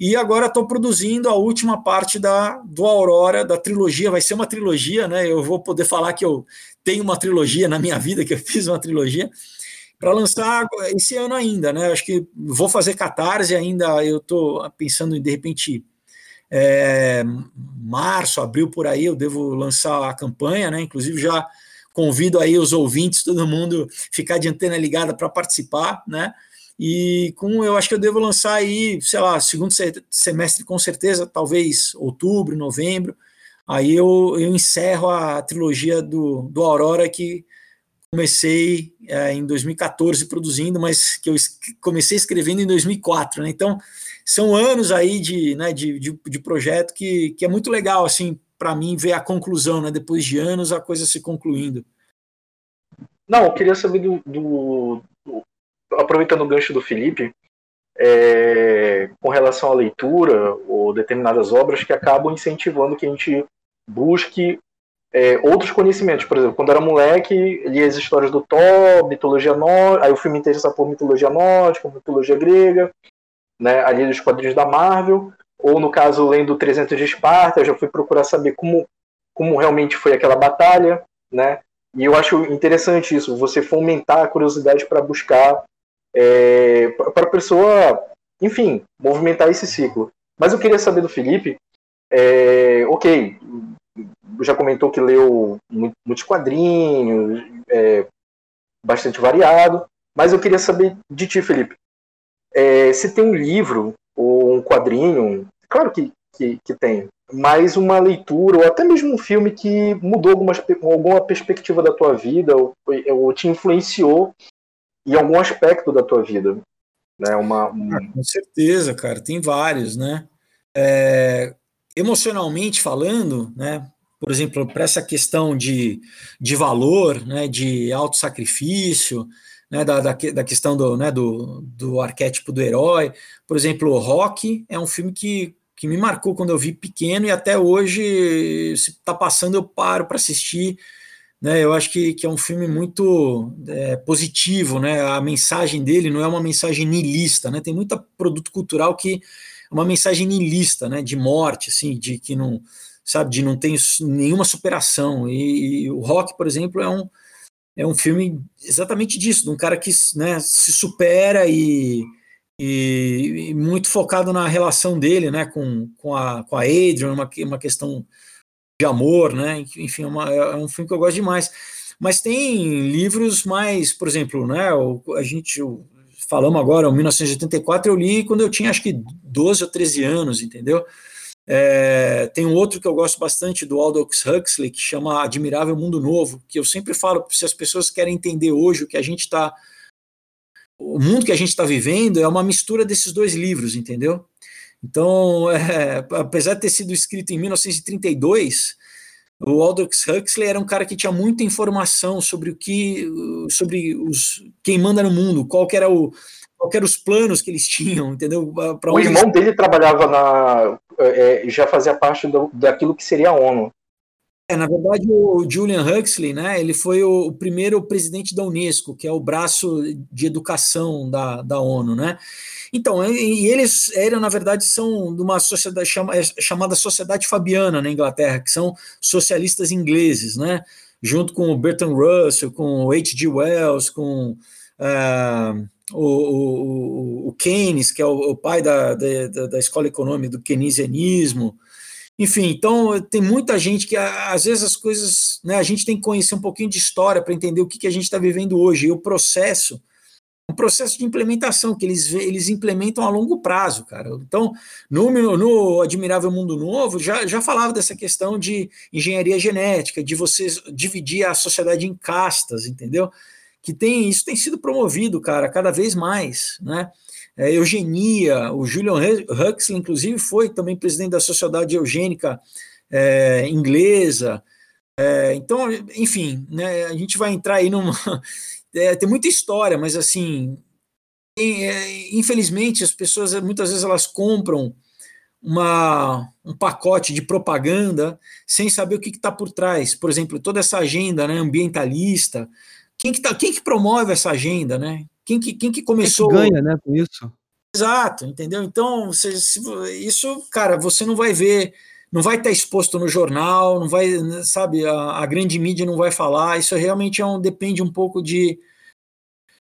e agora estou produzindo a última parte da, do Aurora, da trilogia, vai ser uma trilogia, né, eu vou poder falar que eu tenho uma trilogia na minha vida, que eu fiz uma trilogia, para lançar esse ano ainda, né? Acho que vou fazer catarse ainda. Eu estou pensando em de repente é, março, abril por aí, eu devo lançar a campanha, né? Inclusive já convido aí os ouvintes, todo mundo ficar de antena ligada para participar, né? E com eu acho que eu devo lançar aí, sei lá, segundo semestre com certeza, talvez outubro, novembro. Aí eu, eu encerro a trilogia do, do Aurora que comecei é, em 2014 produzindo, mas que eu comecei escrevendo em 2004, né? Então, são anos aí de, né, de, de, de projeto que, que é muito legal, assim, para mim, ver a conclusão, né? Depois de anos, a coisa se concluindo. Não, eu queria saber do, do, do aproveitando o gancho do Felipe, é, com relação à leitura ou determinadas obras que acabam incentivando que a gente busque é, outros conhecimentos. Por exemplo, quando era moleque, lia as histórias do Thor, mitologia nórdica, aí o filme interessa por mitologia nórdica, mitologia grega, né, ali dos quadrinhos da Marvel, ou no caso, lendo 300 de Esparta, eu já fui procurar saber como, como realmente foi aquela batalha, né, e eu acho interessante isso, você fomentar a curiosidade para buscar, é, para a pessoa, enfim, movimentar esse ciclo. Mas eu queria saber do Felipe, é, ok, já comentou que leu muitos quadrinhos, é, bastante variado, mas eu queria saber de ti, Felipe, é, se tem um livro ou um quadrinho, claro que, que, que, tem, mas uma leitura ou até mesmo um filme que mudou algumas, alguma perspectiva da tua vida ou, ou te influenciou em algum aspecto da tua vida. Né? Uma. Ah, com certeza, cara, tem vários, né? É, emocionalmente falando, né? Por exemplo, para essa questão de, de valor, né, de autossacrifício, né, da, da, da questão do, né, do, do arquétipo do herói. Por exemplo, Rock é um filme que, que me marcou quando eu vi pequeno e até hoje, se está passando, eu paro para assistir. Né, eu acho que, que é um filme muito é, positivo, né, a mensagem dele não é uma mensagem niilista, né, tem muito produto cultural que é uma mensagem niilista, né, de morte, assim, de que não sabe, de não ter nenhuma superação. E, e, o Rock, por exemplo, é um, é um filme exatamente disso, de um cara que né, se supera e, e, e, muito focado na relação dele né, com, com, a, com a Adrian, uma, uma questão de amor, né? Enfim, é, uma, é um filme que eu gosto demais. Mas tem livros mais, por exemplo, né, a gente falamos agora, em 1984, eu li quando eu tinha acho que 12 ou 13 anos, entendeu? É, tem um outro que eu gosto bastante do Aldous Huxley, que chama Admirável Mundo Novo, que eu sempre falo, se as pessoas querem entender hoje o que a gente está. O mundo que a gente está vivendo é uma mistura desses dois livros, entendeu? Então, é, apesar de ter sido escrito em 1932, o Aldous Huxley era um cara que tinha muita informação sobre o que, sobre os quem manda no mundo, qual era o, qual eram os planos que eles tinham, entendeu? Pra o irmão eles... dele trabalhava na, é, já fazia parte do, daquilo que seria a ONU. É, na verdade, o Julian Huxley, né, ele foi o, o, primeiro presidente da Unesco, que é o braço de educação da, da ONU, né? Então, e eles eram, na verdade, são de uma sociedade chama, é, chamada Sociedade Fabiana na Inglaterra, que são socialistas ingleses, né? Junto com o Bertrand Russell, com o H.G. Wells, com uh, o, o, o, Keynes, que é o, o pai da, da, da, escola econômica do keynesianismo, enfim, então tem muita gente que às vezes as coisas, né, a gente tem que conhecer um pouquinho de história para entender o que, que a gente está vivendo hoje. E o processo, um processo de implementação que eles, eles implementam a longo prazo, cara. Então, no, no Admirável Mundo Novo, já, já falava dessa questão de engenharia genética, de você dividir a sociedade em castas, entendeu? Que tem isso tem sido promovido, cara, cada vez mais, né? é, eugenia. O Julian Huxley, inclusive, foi também presidente da Sociedade Eugênica é, Inglesa. É, então, enfim, né, a gente vai entrar aí numa. É, tem muita história, mas assim, é, infelizmente, as pessoas muitas vezes elas compram uma, um pacote de propaganda sem saber o que está por trás. Por exemplo, toda essa agenda né, ambientalista. Quem que, tá, quem que promove essa agenda, né? Quem que, quem que começou. Quem que ganha, né, com isso? Exato, entendeu? Então, você, isso, cara, você não vai ver, não vai estar exposto no jornal, não vai, sabe, a, a, grande mídia não vai falar. Isso realmente é um, depende um pouco de,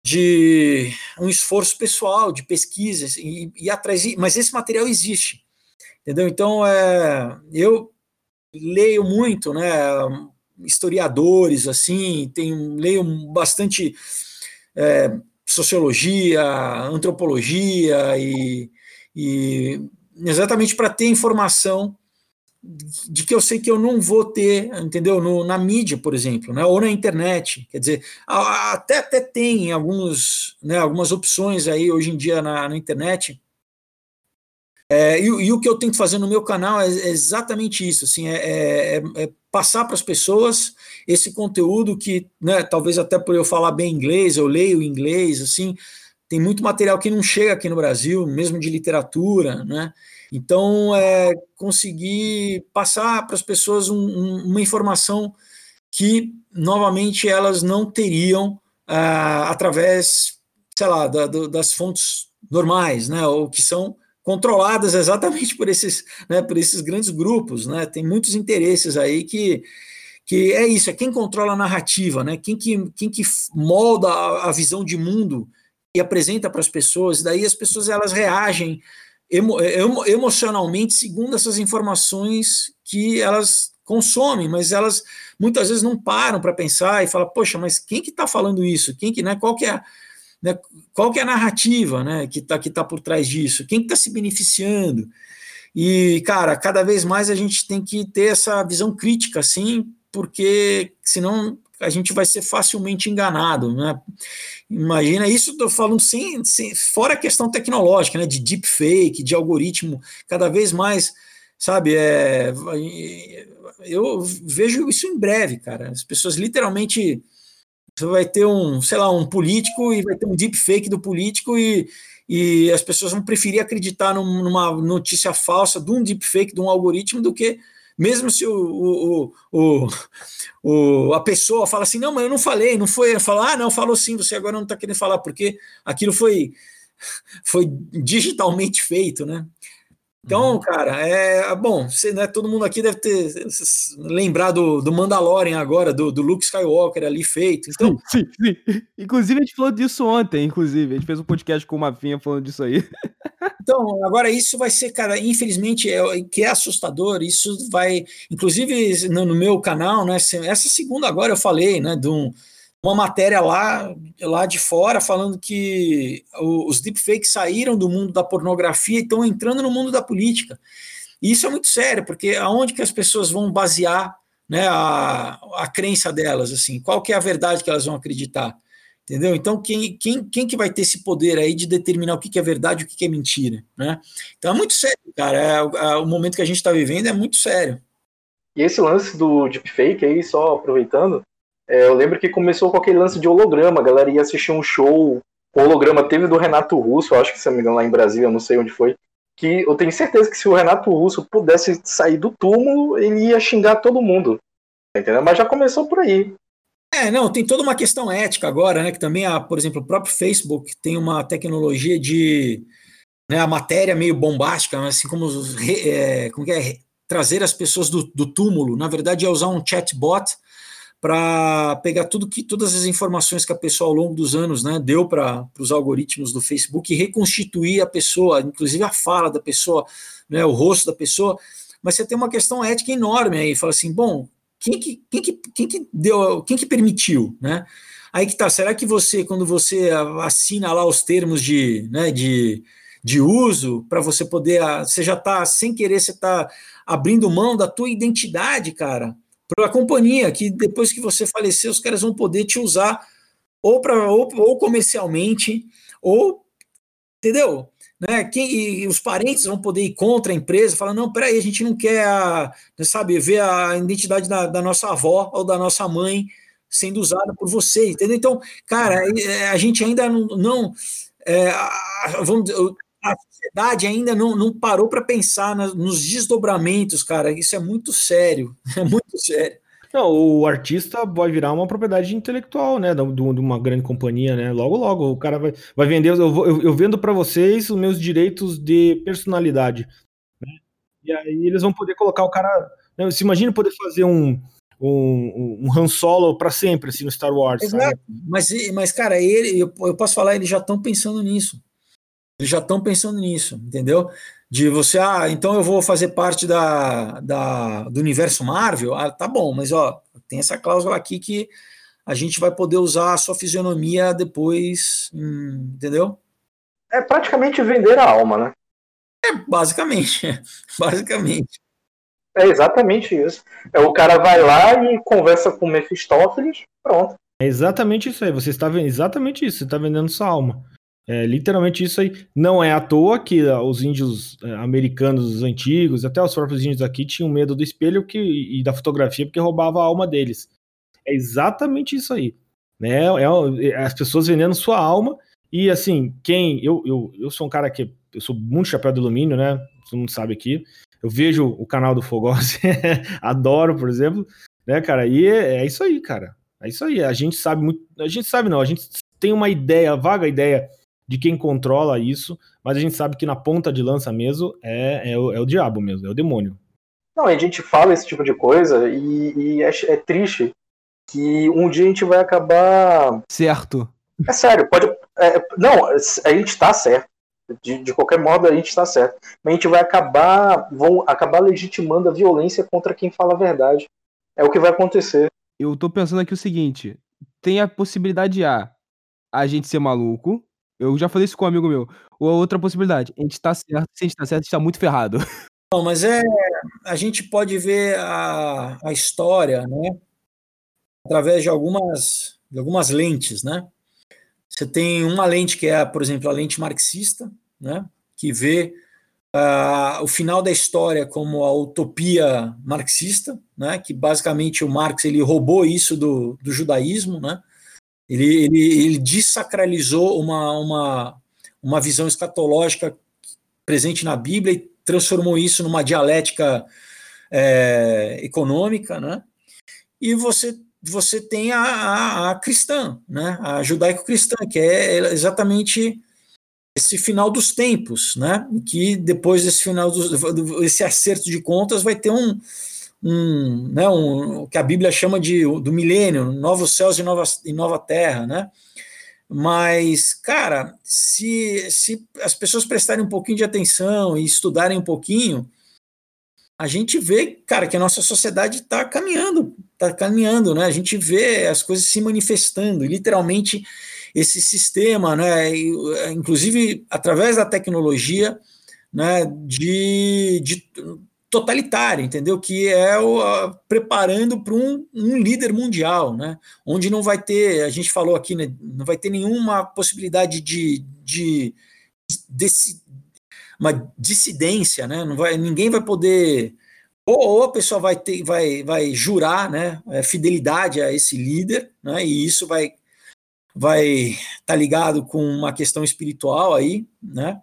de um esforço pessoal, de pesquisa e, e atrás. Mas esse material existe, entendeu? Então, é, eu leio muito, né? Historiadores, assim, tenho, leio bastante. É, sociologia, antropologia e, e exatamente para ter informação de que eu sei que eu não vou ter, entendeu? No, na mídia, por exemplo, né? ou na internet. Quer dizer, até, até tem alguns, né, algumas opções aí hoje em dia na, na internet é, e, e, o que eu tento fazer no meu canal é, é exatamente isso, assim, é, é, é, é passar para as pessoas esse conteúdo que, né, talvez até por eu falar bem inglês, eu leio inglês, assim, tem muito material que não chega aqui no Brasil, mesmo de literatura, né? Então, é conseguir passar para as pessoas um, um, uma informação que, novamente, elas não teriam ah, através, sei lá, da, do, das fontes normais, né? Ou que são controladas exatamente por esses, né, por esses grandes grupos, né? Tem muitos interesses aí que que é isso, é quem controla a narrativa, né? Quem que, quem que molda a, a visão de mundo e apresenta para as pessoas, e daí as pessoas elas reagem emo, emo, emocionalmente segundo essas informações que elas consomem, mas elas muitas vezes não param para pensar e falam, poxa, mas quem que está falando isso? Quem que, né? Qual que é né, qual que é a narrativa né, que está que tá por trás disso? Quem está se beneficiando? E, cara, cada vez mais a gente tem que ter essa visão crítica, assim, porque senão a gente vai ser facilmente enganado, né? Imagina isso, estou falando sem, sem, fora a questão tecnológica, né? De deepfake, de algoritmo, cada vez mais, sabe? É, eu vejo isso em breve, cara. As pessoas literalmente você vai ter um, sei lá, um político e vai ter um deepfake do político e, e as pessoas vão preferir acreditar num, numa notícia falsa de um deepfake, de um algoritmo, do que mesmo se o, o, o, o, a pessoa fala assim, não, mas eu não falei, não foi, falar, ah, não, falou sim, você agora não está querendo falar, porque aquilo foi, foi digitalmente feito, né? Então, uhum. cara, é bom. Você, né, todo mundo aqui deve ter lembrado do, Mandalorian agora, do, do Luke Skywalker ali feito. Então, sim, sim, sim. Inclusive, a gente falou disso ontem. Inclusive, a gente fez um podcast com o Mafinha falando disso aí. Então, agora isso vai ser, cara, infelizmente, é, que é assustador, isso vai, inclusive no, no meu canal, né, essa segunda agora eu falei, né, de um, uma matéria lá, lá de fora falando que os deepfakes saíram do mundo da pornografia e estão entrando no mundo da política. E isso é muito sério, porque aonde que as pessoas vão basear né, a, a crença delas, assim, qual que é a verdade que elas vão acreditar? Entendeu? Então, quem, quem, quem que vai ter esse poder aí de determinar o que, que é verdade e o que, que é mentira? Né? Então é muito sério, cara. É, é, o momento que a gente está vivendo é muito sério. E esse lance do deepfake aí, só aproveitando, é, eu lembro que começou com aquele lance de holograma, a galera ia assistir um show, o holograma teve do Renato Russo, acho que se não me engano lá em Brasília, eu não sei onde foi, que eu tenho certeza que se o Renato Russo pudesse sair do túmulo, ele ia xingar todo mundo. Entendeu? Mas já começou por aí. É, não, tem toda uma questão ética agora, né? Que também, a, por exemplo, o próprio Facebook tem uma tecnologia de né, a matéria meio bombástica, assim como, é, como é, trazer as pessoas do, do túmulo. Na verdade, é usar um chatbot para pegar tudo que todas as informações que a pessoa ao longo dos anos né, deu para os algoritmos do Facebook e reconstituir a pessoa, inclusive a fala da pessoa, né, o rosto da pessoa. Mas você tem uma questão ética enorme aí. Fala assim, bom, quem que, quem que, quem que deu, quem que permitiu, né? Aí que tá, será que você, quando você assina lá os termos de, né, de, de uso, para você poder, você já está, sem querer, você está abrindo mão da tua identidade, cara, para a companhia, que depois que você falecer, os caras vão poder te usar ou, pra, ou, ou comercialmente, ou, entendeu? Né, quem, os parentes vão poder ir contra a empresa, falar, não, peraí, a gente não quer, a, sabe, ver a identidade da, da, nossa avó ou da nossa mãe sendo usada por você, entendeu? Então, cara, é, a gente ainda não, não é, vamos, a sociedade ainda não, não parou para pensar nos desdobramentos, cara, isso é muito sério, é muito sério. Não, o artista vai virar uma propriedade intelectual, né, de uma grande companhia, né? Logo, logo, o cara vai, vai vender. Eu, eu, eu vendo para vocês os meus direitos de personalidade. Né? E aí eles vão poder colocar o cara. Né, se imagina poder fazer um, um, um Han Solo para sempre, assim, no Star Wars. Exato. Mas, mas, cara, ele, eu, eu posso falar, eles já estão pensando nisso. Eles já estão pensando nisso, entendeu? de você, ah, então eu vou fazer parte da, da, do universo Marvel, ah, tá bom, mas ó, tem essa cláusula aqui que a gente vai poder usar a sua fisionomia depois, hum, entendeu? É praticamente vender a alma, né? É, basicamente, basicamente. É exatamente isso. É, o cara vai lá e conversa com o Mephistófeles, pronto. É exatamente isso aí, você está vendo exatamente isso, você está vendendo sua alma. É literalmente isso aí. Não é à toa que ah, os índios é, americanos antigos, até os próprios índios aqui, tinham medo do espelho que, e da fotografia porque roubava a alma deles. É exatamente isso aí. Né? É, é, as pessoas vendendo sua alma. E assim, quem. Eu, eu, eu sou um cara que. Eu sou muito chapéu de alumínio, né? Todo mundo sabe aqui. Eu vejo o canal do Fogose, adoro, por exemplo. Né, cara? E é, é isso aí, cara. É isso aí. A gente sabe muito. A gente sabe não, a gente tem uma ideia, vaga ideia de quem controla isso, mas a gente sabe que na ponta de lança mesmo é, é, o, é o diabo mesmo, é o demônio. Não, a gente fala esse tipo de coisa e, e é, é, triste que um dia a gente vai acabar. Certo. É sério, pode. É, não, a gente tá certo. De, de qualquer modo, a gente tá certo. Mas a gente vai acabar. vão acabar legitimando a violência contra quem fala a verdade. É o que vai acontecer. Eu tô pensando aqui o seguinte: tem a possibilidade A, a gente ser maluco, eu já falei isso com um amigo meu. Ou outra possibilidade, a gente tá certo, se a gente tá certo, a gente tá muito ferrado. Não, mas é. A gente pode ver a, a história, né? Através de algumas, de algumas lentes, né? Você tem uma lente que é, por exemplo, a lente marxista, né? Que vê uh, o final da história como a utopia marxista, né? Que basicamente o Marx ele roubou isso do, do judaísmo, né? Ele, ele, ele desacralizou uma, uma, uma visão escatológica presente na Bíblia e transformou isso numa dialética é, econômica, né? E você você tem a, a, a cristã, né? A judaico-cristã, que é exatamente esse final dos tempos, né? Que depois desse final dos, acerto de contas vai ter um um, né, um, o que a Bíblia chama de do milênio, novos céus e nova, e nova terra, né? Mas, cara, se, se as pessoas prestarem um pouquinho de atenção e estudarem um pouquinho, a gente vê, cara, que a nossa sociedade está caminhando, está caminhando, né? A gente vê as coisas se manifestando, literalmente esse sistema, né? Inclusive através da tecnologia, né? De, de totalitário, entendeu? Que é o, a, preparando para um, um, líder mundial, né? Onde não vai ter, a gente falou aqui, né? Não vai ter nenhuma possibilidade de, de, de, de uma dissidência, né? Não vai, ninguém vai poder ou, ou, a pessoa vai ter, vai, vai jurar, né, é, fidelidade a esse líder, né? E isso vai vai estar tá ligado com uma questão espiritual aí, né?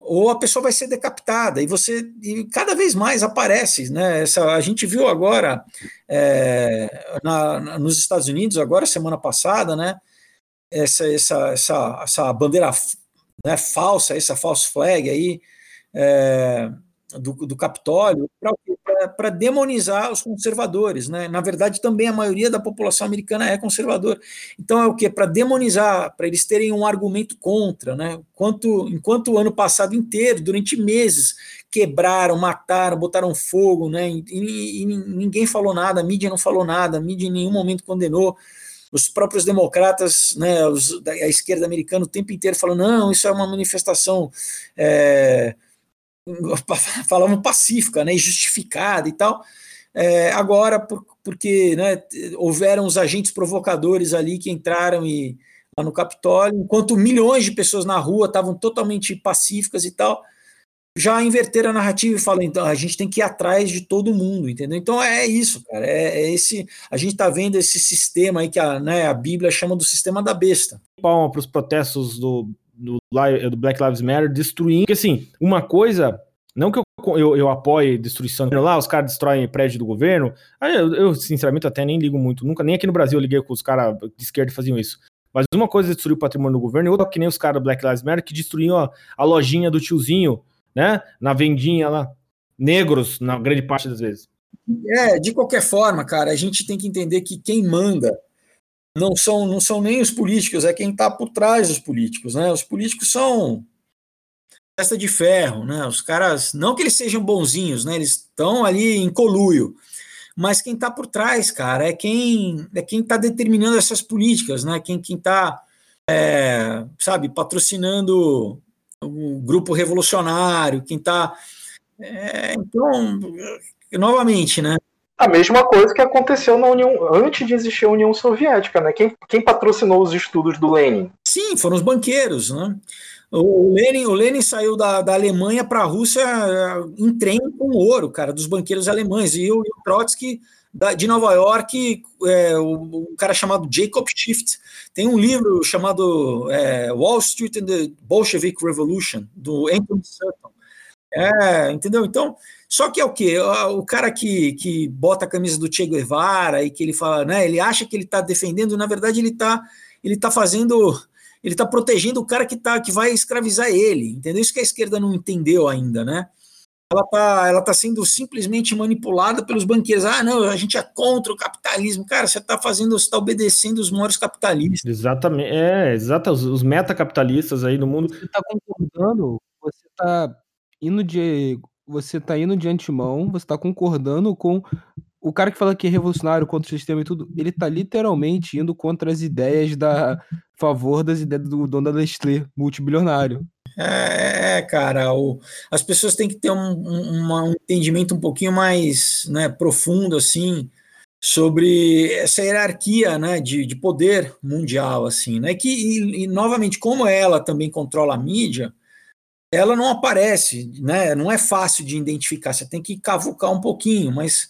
Ou a pessoa vai ser decapitada e você e cada vez mais aparece, né? Essa, a gente viu agora é, na, nos Estados Unidos agora semana passada, né? Essa essa essa, essa bandeira né, falsa, essa false flag aí é, do, do Capitólio para demonizar os conservadores. Né? Na verdade, também a maioria da população americana é conservadora. Então é o que? Para demonizar, para eles terem um argumento contra. Né? Enquanto, enquanto o ano passado inteiro, durante meses, quebraram, mataram, botaram fogo, né? e, e, e ninguém falou nada, a mídia não falou nada, a mídia em nenhum momento condenou os próprios democratas, né, os, a esquerda americana, o tempo inteiro falando, não, isso é uma manifestação é, falavam pacífica, né, justificada e tal. É, agora, por, porque né, houveram os agentes provocadores ali que entraram e, lá no Capitólio, enquanto milhões de pessoas na rua estavam totalmente pacíficas e tal, já inverteram a narrativa e falam, então, a gente tem que ir atrás de todo mundo, entendeu? Então é isso, cara, é, é esse, a gente está vendo esse sistema aí que a, né, a Bíblia chama do sistema da besta. Palma para os protestos do do, do Black Lives Matter destruindo. Porque, assim, uma coisa. Não que eu, eu, eu apoie destruição lá, os caras destroem prédio do governo. Eu, eu, sinceramente, até nem ligo muito. Nunca, nem aqui no Brasil eu liguei com os caras de esquerda faziam isso. Mas uma coisa é destruir o patrimônio do governo, e outra que nem os caras do Black Lives Matter que destruíam a, a lojinha do tiozinho, né? Na vendinha lá. Negros, na grande parte das vezes. É, de qualquer forma, cara, a gente tem que entender que quem manda não são, não são nem os políticos, é quem está por trás dos políticos. Né? Os políticos são testa de ferro, né? Os caras, não que eles sejam bonzinhos, né? Eles estão ali em coluio, mas quem está por trás, cara, é quem é quem está determinando essas políticas, né? Quem quem está, é, sabe, patrocinando o grupo revolucionário, quem está, é, então, novamente, né? A mesma coisa que aconteceu na União antes de existir a União Soviética, né? Quem, quem patrocinou os estudos do Lenin? Sim, foram os banqueiros, né? O Lenin, o Lenin saiu da, da Alemanha para a Rússia eh, em trem com ouro, cara, dos banqueiros alemães. E o, o Trotsky da, de Nova York, é, o, cara chamado Jacob Schiff, tem um livro chamado é, Wall Street and the Bolshevik Revolution, do Anthony Sutton. É, entendeu? Então, só que é o quê? O cara que, que bota a camisa do Che Guevara e que ele fala, né? Ele acha que ele está defendendo, na verdade, ele está ele tá fazendo. Ele está protegendo o cara que, tá, que vai escravizar ele. Entendeu? Isso que a esquerda não entendeu ainda, né? Ela está ela tá sendo simplesmente manipulada pelos banqueiros. Ah, não, a gente é contra o capitalismo. Cara, você está fazendo, você está obedecendo os maiores capitalistas. Exatamente, é, exato, os, os metacapitalistas aí no mundo. Você está concordando, você está indo de você tá indo de antemão, você tá concordando com o cara que fala que é revolucionário contra o sistema e tudo, ele tá literalmente indo contra as ideias da favor das ideias do dono da Nestlé, multibilionário. É, é, cara, o, as pessoas têm que ter um, um, um entendimento um pouquinho mais né, profundo, assim, sobre essa hierarquia né, de, de poder mundial, assim, né, que, e, e, novamente, como ela também controla a mídia, ela não aparece, né? Não é fácil de identificar, você tem que cavucar um pouquinho, mas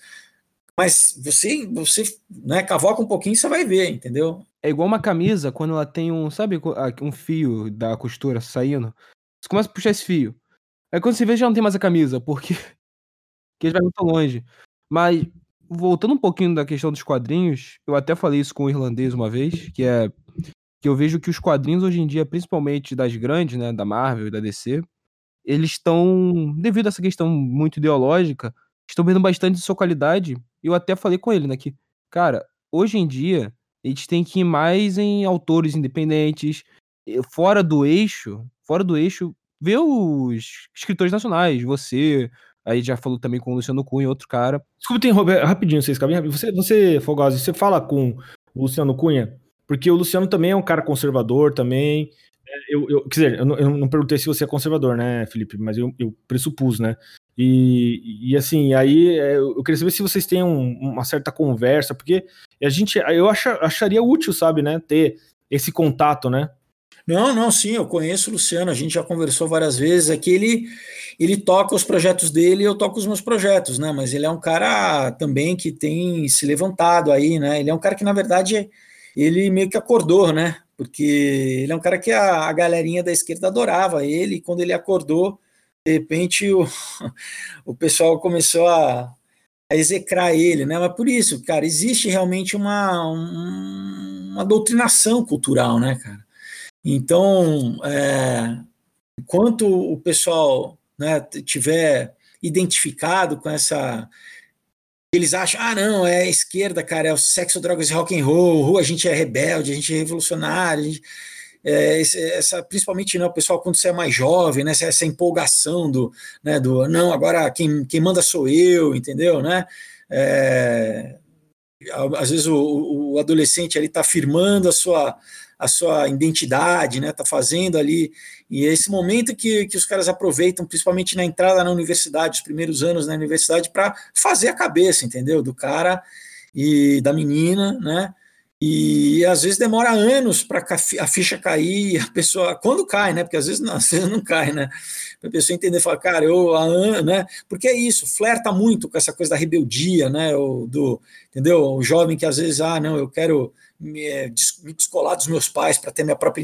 mas você você, né, cavoca um pouquinho, você vai ver, entendeu? É igual uma camisa quando ela tem um, sabe, um fio da costura saindo. Você começa a puxar esse fio. Aí quando você vê já não tem mais a camisa, porque que vai muito longe. Mas voltando um pouquinho da questão dos quadrinhos, eu até falei isso com o irlandês uma vez, que é que eu vejo que os quadrinhos hoje em dia, principalmente das grandes, né, da Marvel e da DC, eles estão, devido a essa questão muito ideológica, estão perdendo bastante de sua qualidade. Eu até falei com ele, né, que, cara, hoje em dia, a gente tem que ir mais em autores independentes, fora do eixo, fora do eixo, ver os escritores nacionais, você, aí já falou também com o Luciano Cunha, outro cara. Desculpa, tem rapidinho, vocês cabem Você, você Fogosi, você fala com o Luciano Cunha? Porque o Luciano também é um cara conservador também. É, eu, eu, quer dizer, eu não, eu não, perguntei se você é conservador, né, Felipe? Mas eu, eu pressupus, né? E, e assim, aí é, eu queria saber se vocês têm um, uma certa conversa, porque a gente, eu ach, acharia útil, sabe, né, ter esse contato, né? Não, não, sim, eu conheço o Luciano, a gente já conversou várias vezes. Aqui ele, ele toca os projetos dele eu toco os meus projetos, né? Mas ele é um cara também que tem se levantado aí, né? Ele é um cara que, na verdade, ele meio que acordou, né? Porque ele é um cara que a, a galerinha da esquerda adorava ele, e quando ele acordou, de repente o, o pessoal começou a, a execrar ele, né? Mas por isso, cara, existe realmente uma, uma doutrinação cultural, né, cara? Então, é, enquanto o pessoal né, tiver identificado com essa eles acham, ah, não, é esquerda, cara, é o sexo, drogas e rock and roll, a gente é rebelde, a gente é revolucionário, gente, é, essa, principalmente né, o pessoal quando você é mais jovem, né, essa empolgação do, né, do não, agora quem, quem manda sou eu, entendeu, né? É, às vezes o, o adolescente ali está afirmando a sua a sua identidade, né? Tá fazendo ali. E é esse momento que, que os caras aproveitam, principalmente na entrada na universidade, os primeiros anos na universidade, para fazer a cabeça, entendeu? Do cara e da menina, né? E às vezes demora anos para a ficha cair, a pessoa, quando cai, né? Porque às vezes não, às vezes não cai, né? Para a pessoa entender, falar, cara, eu, a, né? Porque é isso, flerta muito com essa coisa da rebeldia, né? O, do, entendeu? O jovem que às vezes, ah, não, eu quero me, é, me descolar dos meus pais para ter minha própria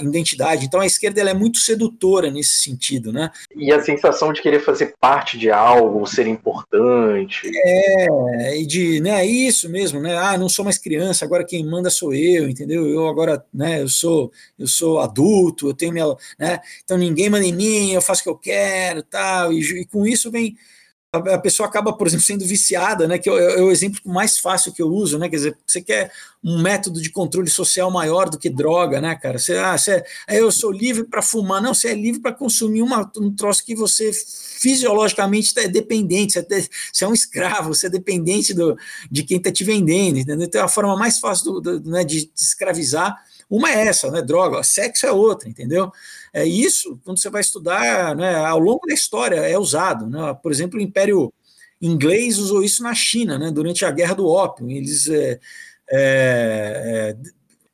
identidade. Então a esquerda ela é muito sedutora nesse sentido, né? E a sensação de querer fazer parte de algo, ser importante. É, e de, né, isso mesmo, né? Ah, não sou mais criança, agora quem manda sou eu, entendeu? Eu agora, né, eu sou, eu sou adulto, eu tenho minha, né? Então ninguém manda em mim, eu faço o que eu quero, tal. E, e com isso vem a pessoa acaba, por exemplo, sendo viciada, né? Que é, é, o exemplo mais fácil que eu uso, né? Quer dizer, você quer um método de controle social maior do que droga, né, cara? Você, ah, você, eu sou livre para fumar, não, você é livre para consumir uma, um troço que você fisiologicamente é dependente, você é, você é um escravo, você é dependente do, de quem está te vendendo, entendeu? Então, a forma mais fácil do, do, né, de escravizar uma é essa, né? Droga, sexo é outra, entendeu? É isso, quando você vai estudar, né, ao longo da história é usado, né? Por exemplo, o Império Inglês usou isso na China, né? Durante a Guerra do Ópio, eles é, é,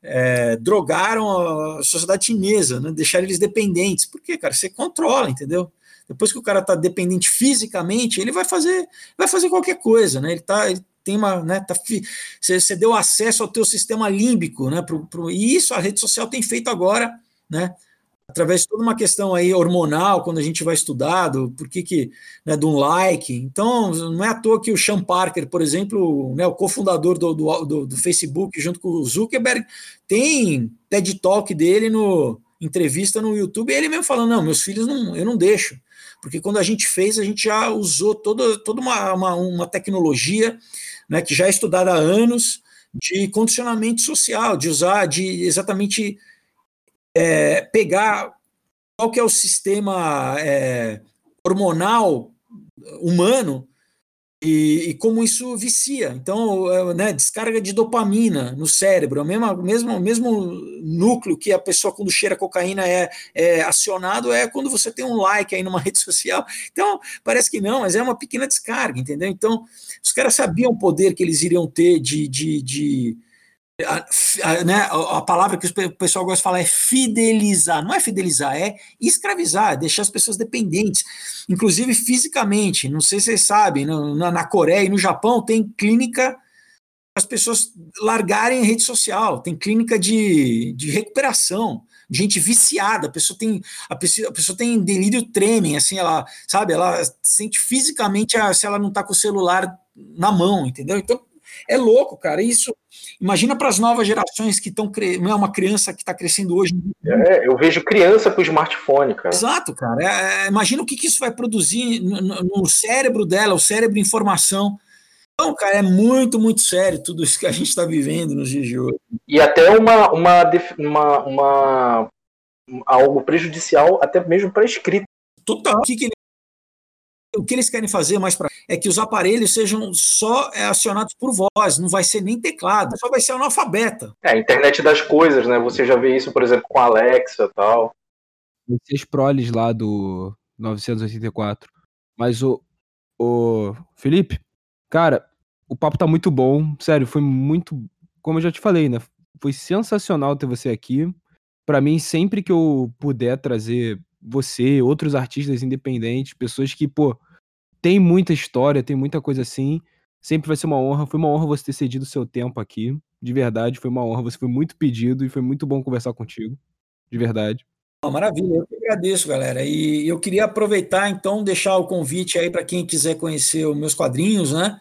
é, drogaram a sociedade chinesa, né? Deixaram eles dependentes. Por quê, cara? Você controla, entendeu? Depois que o cara está dependente fisicamente, ele vai fazer, vai fazer qualquer coisa, né? Ele tá, ele tem uma, né, tá, você, você deu acesso ao teu sistema límbico, né, pro, pro, e isso a rede social tem feito agora, né, através de toda uma questão aí hormonal, quando a gente vai estudar, do por que que, né, de um like, então não é à toa que o Sean Parker, por exemplo, né, o cofundador do, do, do, Facebook, junto com o Zuckerberg, tem TED Talk dele no entrevista no YouTube, ele mesmo falando, não, meus filhos não, eu não deixo, porque quando a gente fez, a gente já usou toda, toda uma, uma, uma tecnologia né, que já é estudada há anos, de condicionamento social, de usar, de exatamente é, pegar qual que é o sistema é, hormonal humano e, e, como isso vicia. Então, é, né, descarga de dopamina no cérebro, o mesmo, mesmo, mesmo núcleo que a pessoa, quando cheira cocaína, é, é acionado, é quando você tem um like aí numa rede social. Então, parece que não, mas é uma pequena descarga, entendeu? Então, os caras sabiam o poder que eles iriam ter de, de, de a, a, né, a, palavra que o pessoal gosta de falar é fidelizar. Não é fidelizar, é escravizar, deixar as pessoas dependentes, inclusive fisicamente. Não sei se vocês sabem, na, na, Coreia e no Japão tem clínica as pessoas largarem rede social, tem clínica de, de recuperação, gente viciada, a pessoa tem a pessoa, a pessoa tem delírio tremem, assim, ela, sabe, ela sente fisicamente a, se ela não está com o celular na mão, entendeu? Então é louco, cara. Isso. Imagina para as novas gerações que estão. Não é uma criança que está crescendo hoje. É, eu vejo criança com smartphone, cara. Exato, cara. É, é imagina o que, que isso vai produzir no, no, cérebro dela, o cérebro informação. Então, cara, é muito, muito sério tudo isso que a gente está vivendo nos dias de hoje. E até uma, uma, uma, uma algo prejudicial, até mesmo para a escrita. Total. O que, que eles querem fazer mais para é que os aparelhos sejam só é, acionados por voz, não vai ser nem teclado, só vai ser analfabeta. É, a internet das coisas, né? Você já vê isso, por exemplo, com a Alexa e tal. Esses proles lá do 984. Mas o, o Felipe, cara, o papo tá muito bom. Sério, foi muito. Como eu já te falei, né? Foi sensacional ter você aqui. Para mim, sempre que eu puder trazer você, outros artistas independentes, pessoas que, pô, tem muita história, tem muita coisa assim. Sempre vai ser uma honra. Foi uma honra você ter cedido o seu tempo aqui. De verdade, foi uma honra. Você foi muito pedido e foi muito bom conversar contigo. De verdade. Maravilha, eu que agradeço, galera. E eu queria aproveitar, então, deixar o convite aí para quem quiser conhecer os meus quadrinhos, né?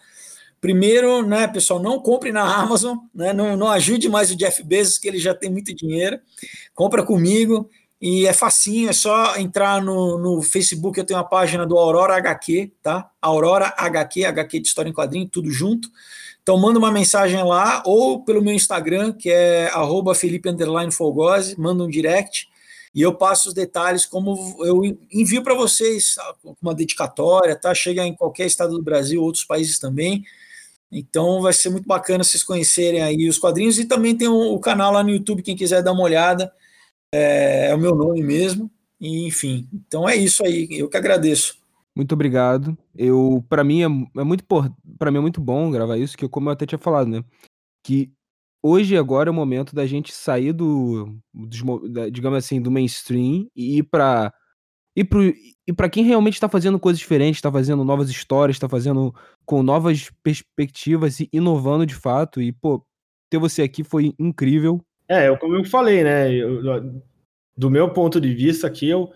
Primeiro, né, pessoal, não compre na Amazon, né? Não, não ajude mais o Jeff Bezos, que ele já tem muito dinheiro. Compra comigo. E é facinho, é só entrar no, no Facebook, eu tenho uma página do Aurora HQ, tá? Aurora HQ, HQ de História em Quadrinho, tudo junto. Então manda uma mensagem lá, ou pelo meu Instagram, que é arroba Felipe manda um direct, e eu passo os detalhes como eu envio para vocês, uma dedicatória, tá? Chega em qualquer estado do Brasil, outros países também. Então vai ser muito bacana vocês conhecerem aí os quadrinhos e também tem o, o canal lá no YouTube, quem quiser dar uma olhada é, é o meu nome mesmo. E, enfim, então é isso aí. Eu que agradeço. Muito obrigado. Eu, para mim é, é muito para mim é muito bom gravar isso, que como eu até tinha falado, né, que hoje agora é o momento da gente sair do, dos, da, digamos assim, do mainstream e ir para e pro, e para quem realmente está fazendo coisas diferentes, está fazendo novas histórias, está fazendo com novas perspectivas e inovando de fato. E, pô, ter você aqui foi incrível. É, eu, como eu falei, né? Eu, do meu ponto de vista aqui, eu,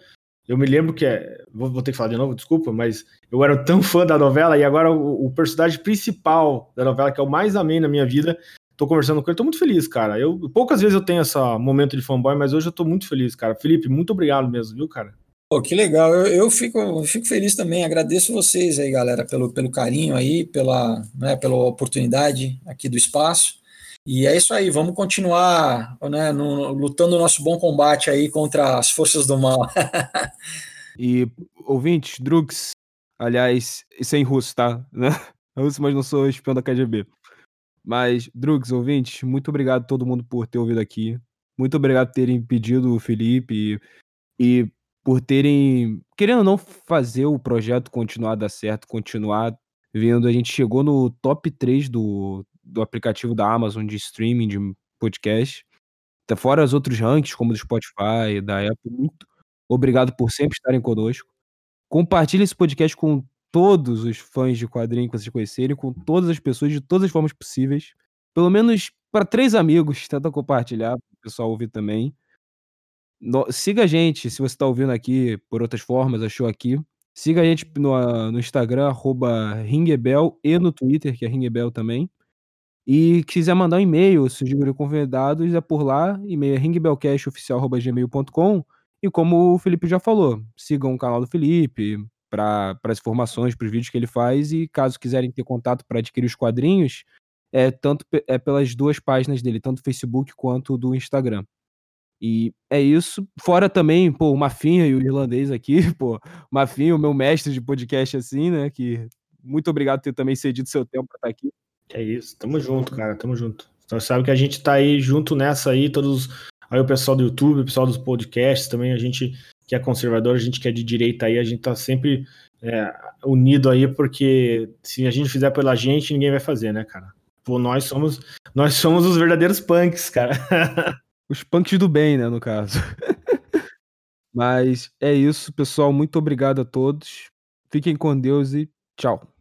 eu me lembro que é. Vou, vou, ter que falar de novo, desculpa, mas eu era tão fã da novela e agora o, o personagem principal da novela, que é o mais amei na minha vida, tô conversando com ele, tô muito feliz, cara. Eu, poucas vezes eu tenho esse momento de fanboy, mas hoje eu tô muito feliz, cara. Felipe, muito obrigado mesmo, viu, cara? Pô, que legal, eu, eu, fico, eu fico feliz também, agradeço vocês aí, galera, pelo, pelo carinho aí, pela, né, pela oportunidade aqui do espaço. E é isso aí, vamos continuar né, no, lutando o nosso bom combate aí contra as forças do mal. e, ouvintes, Drugs, aliás, isso é em russo, tá? Né? Russo, mas não sou espião da KGB. Mas, Drugs, ouvintes, muito obrigado a todo mundo por ter ouvido aqui. Muito obrigado por terem pedido o Felipe e, e por terem, querendo ou não, fazer o projeto continuar a dar certo, continuar vindo. A gente chegou no top 3 do, do aplicativo da Amazon de streaming de podcast. Tá fora os outros rankings, como do Spotify, da Apple. Muito obrigado por sempre estarem conosco. Compartilhe esse podcast com todos os fãs de quadrinho que vocês conhecerem, com todas as pessoas, de todas as formas possíveis. Pelo menos para três amigos, tenta compartilhar, para o pessoal ouvir também. No, siga a gente, se você está ouvindo aqui por outras formas, achou aqui. Siga a gente no, no Instagram, arroba Ringebel, e no Twitter, que é Ringebel também. E quiser mandar um e-mail, sugerir convidados, é por lá, e-mail é ringbellcastoficial.gmail.com e como o Felipe já falou, sigam o canal do Felipe para as informações, para os vídeos que ele faz e caso quiserem ter contato para adquirir os quadrinhos, é tanto é pelas duas páginas dele, tanto do Facebook quanto do Instagram. E é isso. Fora também, pô, o Mafinha e o irlandês aqui, pô, Mafinha, o meu mestre de podcast assim, né, que muito obrigado por ter também cedido seu tempo para estar aqui. É isso, tamo junto, cara, tamo junto. Então sabe que a gente tá aí junto nessa aí, todos aí o pessoal do YouTube, o pessoal dos podcasts também, a gente que é conservador, a gente que é de direita aí, a gente tá sempre é, unido aí, porque se a gente fizer pela gente, ninguém vai fazer, né, cara? Pô, nós somos, nós somos os verdadeiros punks, cara. Os punks do bem, né, no caso. Mas é isso, pessoal. Muito obrigado a todos. Fiquem com Deus e tchau.